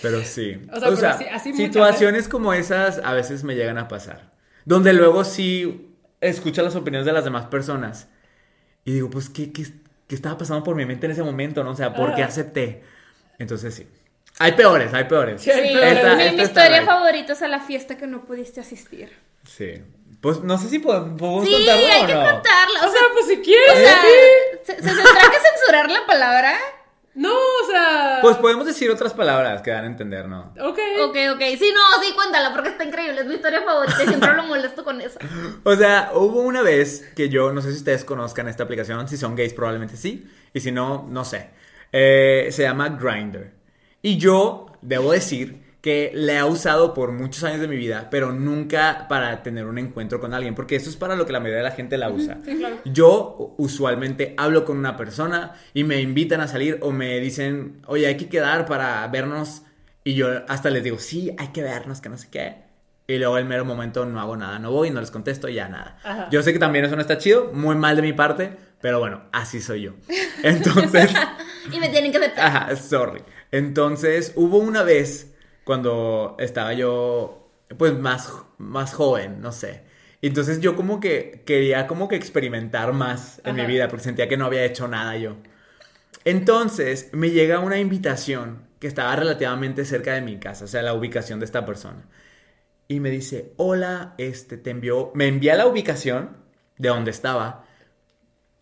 Pero sí. O sea, pero así- así muchas situaciones como esas a veces me llegan a pasar. Donde luego sí escucho las opiniones de las demás personas. Y digo, pues, ¿qué, qué, qué estaba pasando por mi mente en ese momento? ¿no? O sea, ¿por qué Ah. acepté? Entonces sí. Hay peores, hay peores. Sí, hay Sí, peores. Esta- mi, esta mi historia favorita es a la fiesta que no pudiste asistir. Sí. Pues no sé si podemos, podemos Sí, contarlo hay o que no. contarla. O sea, pues si quieres. o sea, sí. ¿se, se tendrá que censurar la palabra? No, o sea. Pues podemos decir otras palabras que dan a entender, ¿no? Ok. Ok, ok. Sí, no, sí, cuéntala porque está increíble. Es mi historia favorita. y Siempre lo molesto con eso. O sea, hubo una vez que yo, no sé si ustedes conozcan esta aplicación, si son gays probablemente sí, y si no, no sé. Eh, se llama Grindr. Y yo debo decir que la he usado por muchos años de mi vida, pero nunca para tener un encuentro con alguien, porque eso es para lo que la mayoría de la gente la usa. Sí, claro. Yo usualmente hablo con una persona y me invitan a salir o me dicen, oye, hay que quedar para vernos. Y yo hasta les digo, sí, hay que vernos, que no sé qué. Y luego el mero momento no hago nada, no voy, no les contesto, ya nada. Ajá. Yo sé que también eso no está chido, muy mal de mi parte, pero bueno, así soy yo. Entonces, Y me tienen que aceptar. ajá, sorry. Entonces, hubo una vez cuando estaba yo, pues más, más joven, no sé. Entonces yo como que quería como que experimentar más en mi vida porque sentía que no había hecho nada yo. Entonces me llega una invitación que estaba relativamente cerca de mi casa, o sea, la ubicación de esta persona. Y me dice, hola, este, te envió, me envía la ubicación de donde estaba.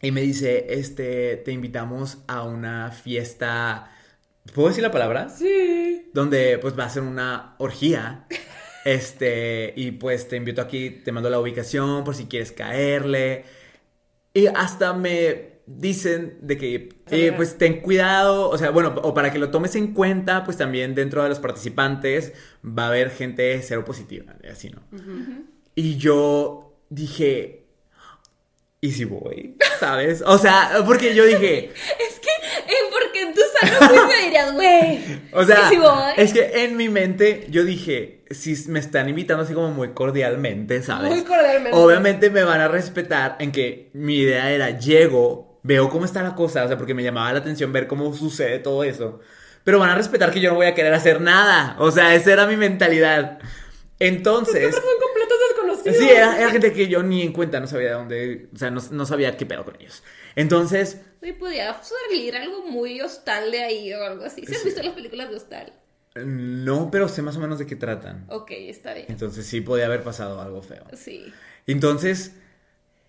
Y me dice, este, te invitamos a una fiesta, ¿puedo decir la palabra? Sí. donde pues va a ser una orgía. Este, y pues te invito aquí, te mando la ubicación por si quieres caerle. Y hasta me dicen de que, eh, pues ten cuidado, o sea, bueno, o para que lo tomes en cuenta, pues también dentro de los participantes va a haber gente cero positiva, así, ¿no? Y yo dije, ¿y si voy? ¿Sabes? O sea, porque yo dije, Es que, en tu sano juicio dirías, güey. O sea, es que en mi mente yo dije, si me están invitando así como muy cordialmente, ¿sabes? Muy cordialmente. Obviamente me van a respetar en que mi idea era, llego, veo cómo está la cosa, o sea, porque me llamaba la atención ver cómo sucede todo eso. Pero van a respetar que yo no voy a querer hacer nada. O sea, esa era mi mentalidad. Entonces... Sí, era, era gente que yo ni en cuenta, no sabía de dónde, o sea, no, no sabía qué pedo con ellos. Entonces, Güey, podía salir algo muy hostal de ahí o algo así. ¿Sí has Sí. visto las películas de hostal? no, pero sé más o menos de qué tratan. Ok, está bien. Entonces sí podía haber pasado algo feo. Sí. Entonces,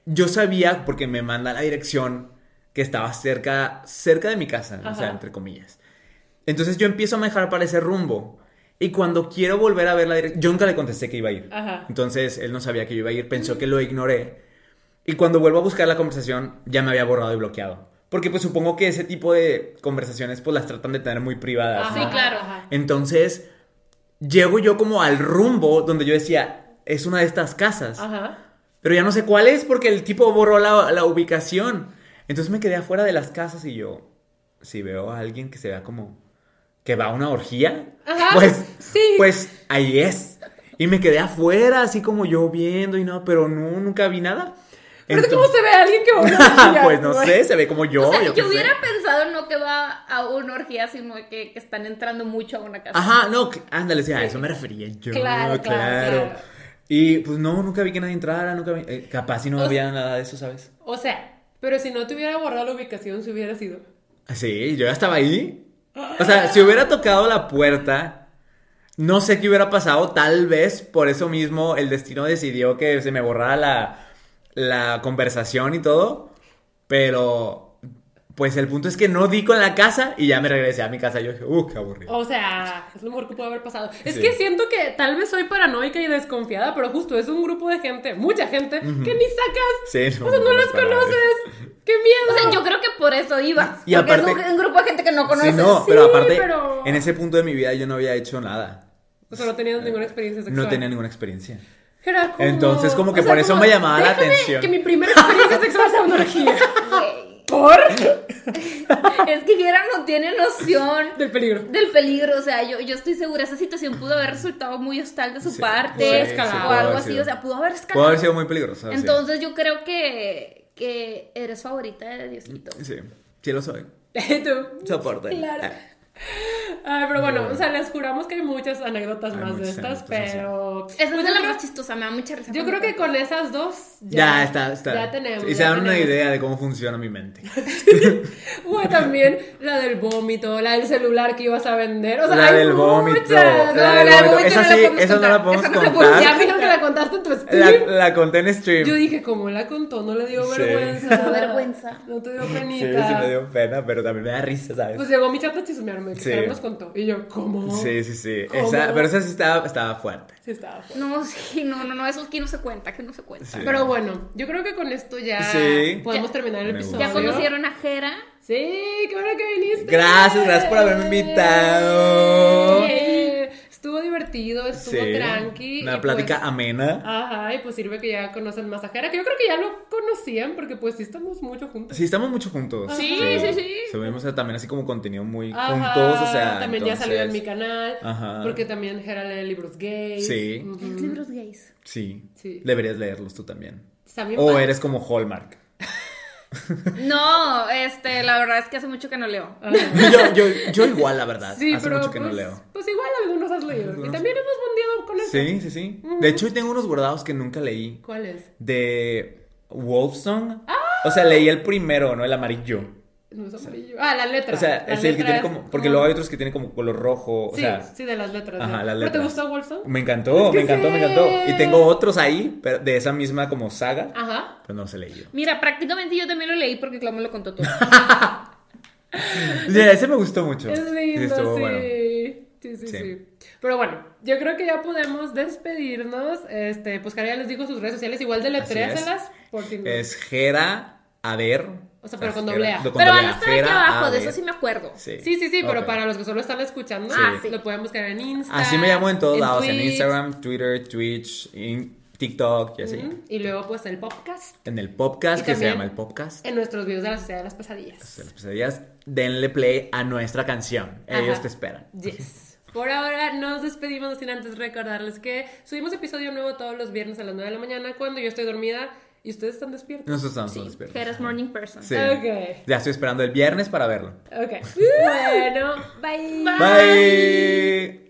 yo sabía, porque me manda la dirección, que estaba cerca, cerca de mi casa, o sea, entre comillas. Entonces yo empiezo a manejar para ese rumbo. Y cuando quiero volver a ver la dirección, yo nunca le contesté que iba a ir. Ajá. Entonces él no sabía que yo iba a ir, pensó que lo ignoré. Y cuando vuelvo a buscar la conversación, ya me había borrado y bloqueado. Porque pues supongo que ese tipo de conversaciones pues las tratan de tener muy privadas. Ajá, ¿no? Sí, claro. ajá. Entonces, llego yo como al rumbo donde yo decía, es una de estas casas. Ajá. Pero ya no sé cuál es porque el tipo borró la, la ubicación. Entonces me quedé afuera de las casas y yo, si veo a alguien que se vea como que va a una orgía, Ajá, pues, sí. pues ahí es. Y me quedé afuera, así como yo viendo y no, pero no, nunca vi nada. Pero Entonces- ¿cómo se ve a alguien que va a una orgía, pues no güey? sé, se ve como yo. o sea, yo yo, sé. hubiera pensado no que va a una orgía, sino que, que están entrando mucho a una casa. Ajá, no, ándale, sí, a eso me refería yo. Claro, claro, claro. Y pues no, nunca vi que nadie entrara, nunca vi, eh, capaz si no O sea- había nada de eso, ¿sabes? O sea, pero si no te hubiera borrado la ubicación, si hubiera sido. Sí, yo ya estaba ahí. O sea, si hubiera tocado la puerta, no sé qué hubiera pasado, tal vez por eso mismo el destino decidió que se me borrara la, la conversación y todo, pero pues el punto es que no di con la casa y ya me regresé a mi casa. Yo dije, uh, qué aburrido. O sea, es lo mejor que pudo haber pasado. Es Sí. que siento que tal vez soy paranoica y desconfiada, pero justo es un grupo de gente, mucha gente, que ni sacas. Sí, no, o sea, no no para conoces. ¡Qué miedo! O sea, yo creo que por eso ibas. Y porque aparte- es un, un grupo de gente que no Sí, conoces. no, pero aparte, pero- en ese punto de mi vida yo no había hecho nada. O sea, no tenías ninguna experiencia sexual. No tenía ninguna experiencia. Era como- Entonces, como que o sea, por eso me llamaba la atención. Que mi primera experiencia sexual sea una orgía. ¿Por? Es que Jera no tiene noción Del peligro. del peligro. O sea, yo, yo estoy segura, esa situación pudo haber resultado muy hostal de su Sí, parte. sí, sí, o pudo algo así. O sea, pudo haber escalado. Puede haber sido muy peligroso. sí. Entonces yo creo que, que eres favorita de Diosito. Sí, sí lo soy. Tú. Soporte. Claro. Ay, pero bueno, o sea, les juramos que hay muchas anécdotas Hay más de estas, anécdotas, pero... Esa pues es de la más chistosa, me da mucha risa. Yo creo que con esas dos Ya, está, está. Ya tenemos. Y se ya dan una idea de cómo funciona mi mente. Hubo también la del vómito, la del celular que ibas a vender. O sea, La hay del vómito, muchas. la No, del la del vómito. Esa no la sí, podemos esa no la contar, podemos esa no la contar. Ya me dijeron que la contaste en tu La, stream. la conté en stream. Yo dije, ¿cómo la contó? No le dio Sí. vergüenza. Dio vergüenza. No te dio Sí, penita. sí me dio pena, pero también me da risa, ¿sabes? Pues llegó mi chat a chismearme, que Sí. Nos contó. Y yo, ¿cómo? Sí, sí, sí. Pero esa sí estaba, estaba fuerte. Sí, estaba fuerte. No, sí, no, no, no, eso aquí no se cuenta, que no se cuenta. Sí. Pero bueno, yo creo que con esto ya Sí. podemos Ya- terminar el Me episodio. Ya conocieron a Jera. Sí, qué bueno que viniste. Gracias, gracias por haberme invitado. Eh, Estuvo divertido. estuvo Sí. tranqui. Una y plática pues- amena. Ajá, y pues sirve que ya conocen más a Jera, que yo creo que ya lo conocían, porque pues sí estamos mucho juntos. Sí, estamos mucho juntos. Sí, sí, sí. Subimos eh, también así como contenido muy Ajá, juntos, o sea. también ya salió en mi canal, Ajá. porque también Jera lee libros gays. Sí. Los libros gays. Sí. Sí. Deberías leerlos tú también. Está bien O padre. eres como Hallmark. No, este, la verdad es que hace mucho que no leo. Ajá. yo, yo, yo igual, la verdad. Sí, Hace pero mucho que pues, no leo. pues igual algunos has leído. Y también hemos bondeado con eso. Sí, sí, sí. De hecho, hoy tengo unos guardados que nunca leí. ¿Cuál es? De Wolfsong. O sea, leí el primero, ¿no? El amarillo. No es amarillo. Ah, la letra. O sea, es el que tiene es- como. Porque luego hay otros que tienen como color rojo. O Sí, sea. sí, de las letras. Ajá, las ¿Pero te letras. gustó Wolfson? Me encantó, Es que me encantó, me encantó. Y tengo otros ahí, pero de esa misma como saga. Ajá. Pero no los he leído. Mira, prácticamente yo también lo leí porque Clau me lo contó todo. Sí, ese me gustó mucho. Es lindo, sí. estuvo bueno. Sí, sí, Sí. sí. Pero bueno, yo creo que ya podemos despedirnos. Este, pues Cara ya les digo sus redes sociales, igual de letréaselas, por si no. Es Gera, a ver. O sea, pero con doble A. Pero van a estar aquí abajo, de eso sí me acuerdo. Sí, Sí, sí, sí, pero para los que solo están escuchando, Ah, sí. lo pueden buscar en Insta. Así me llamo en todos lados, en Instagram, Twitter, Twitch, TikTok y así. Y luego, pues, el podcast. En el podcast, Y que se llama el podcast. En nuestros videos de la Sociedad de las Pesadillas. de las pesadillas, denle play a nuestra canción. Ellos te esperan. Yes. Por ahora nos despedimos sin antes recordarles que subimos episodio nuevo todos los viernes a las 9 de la mañana cuando yo estoy dormida y ustedes están despiertos. Nosotros estamos Sí, despiertos. que eres morning person. Sí. Ok. Ya estoy esperando el viernes para verlo. Ok. bueno, bye. Bye.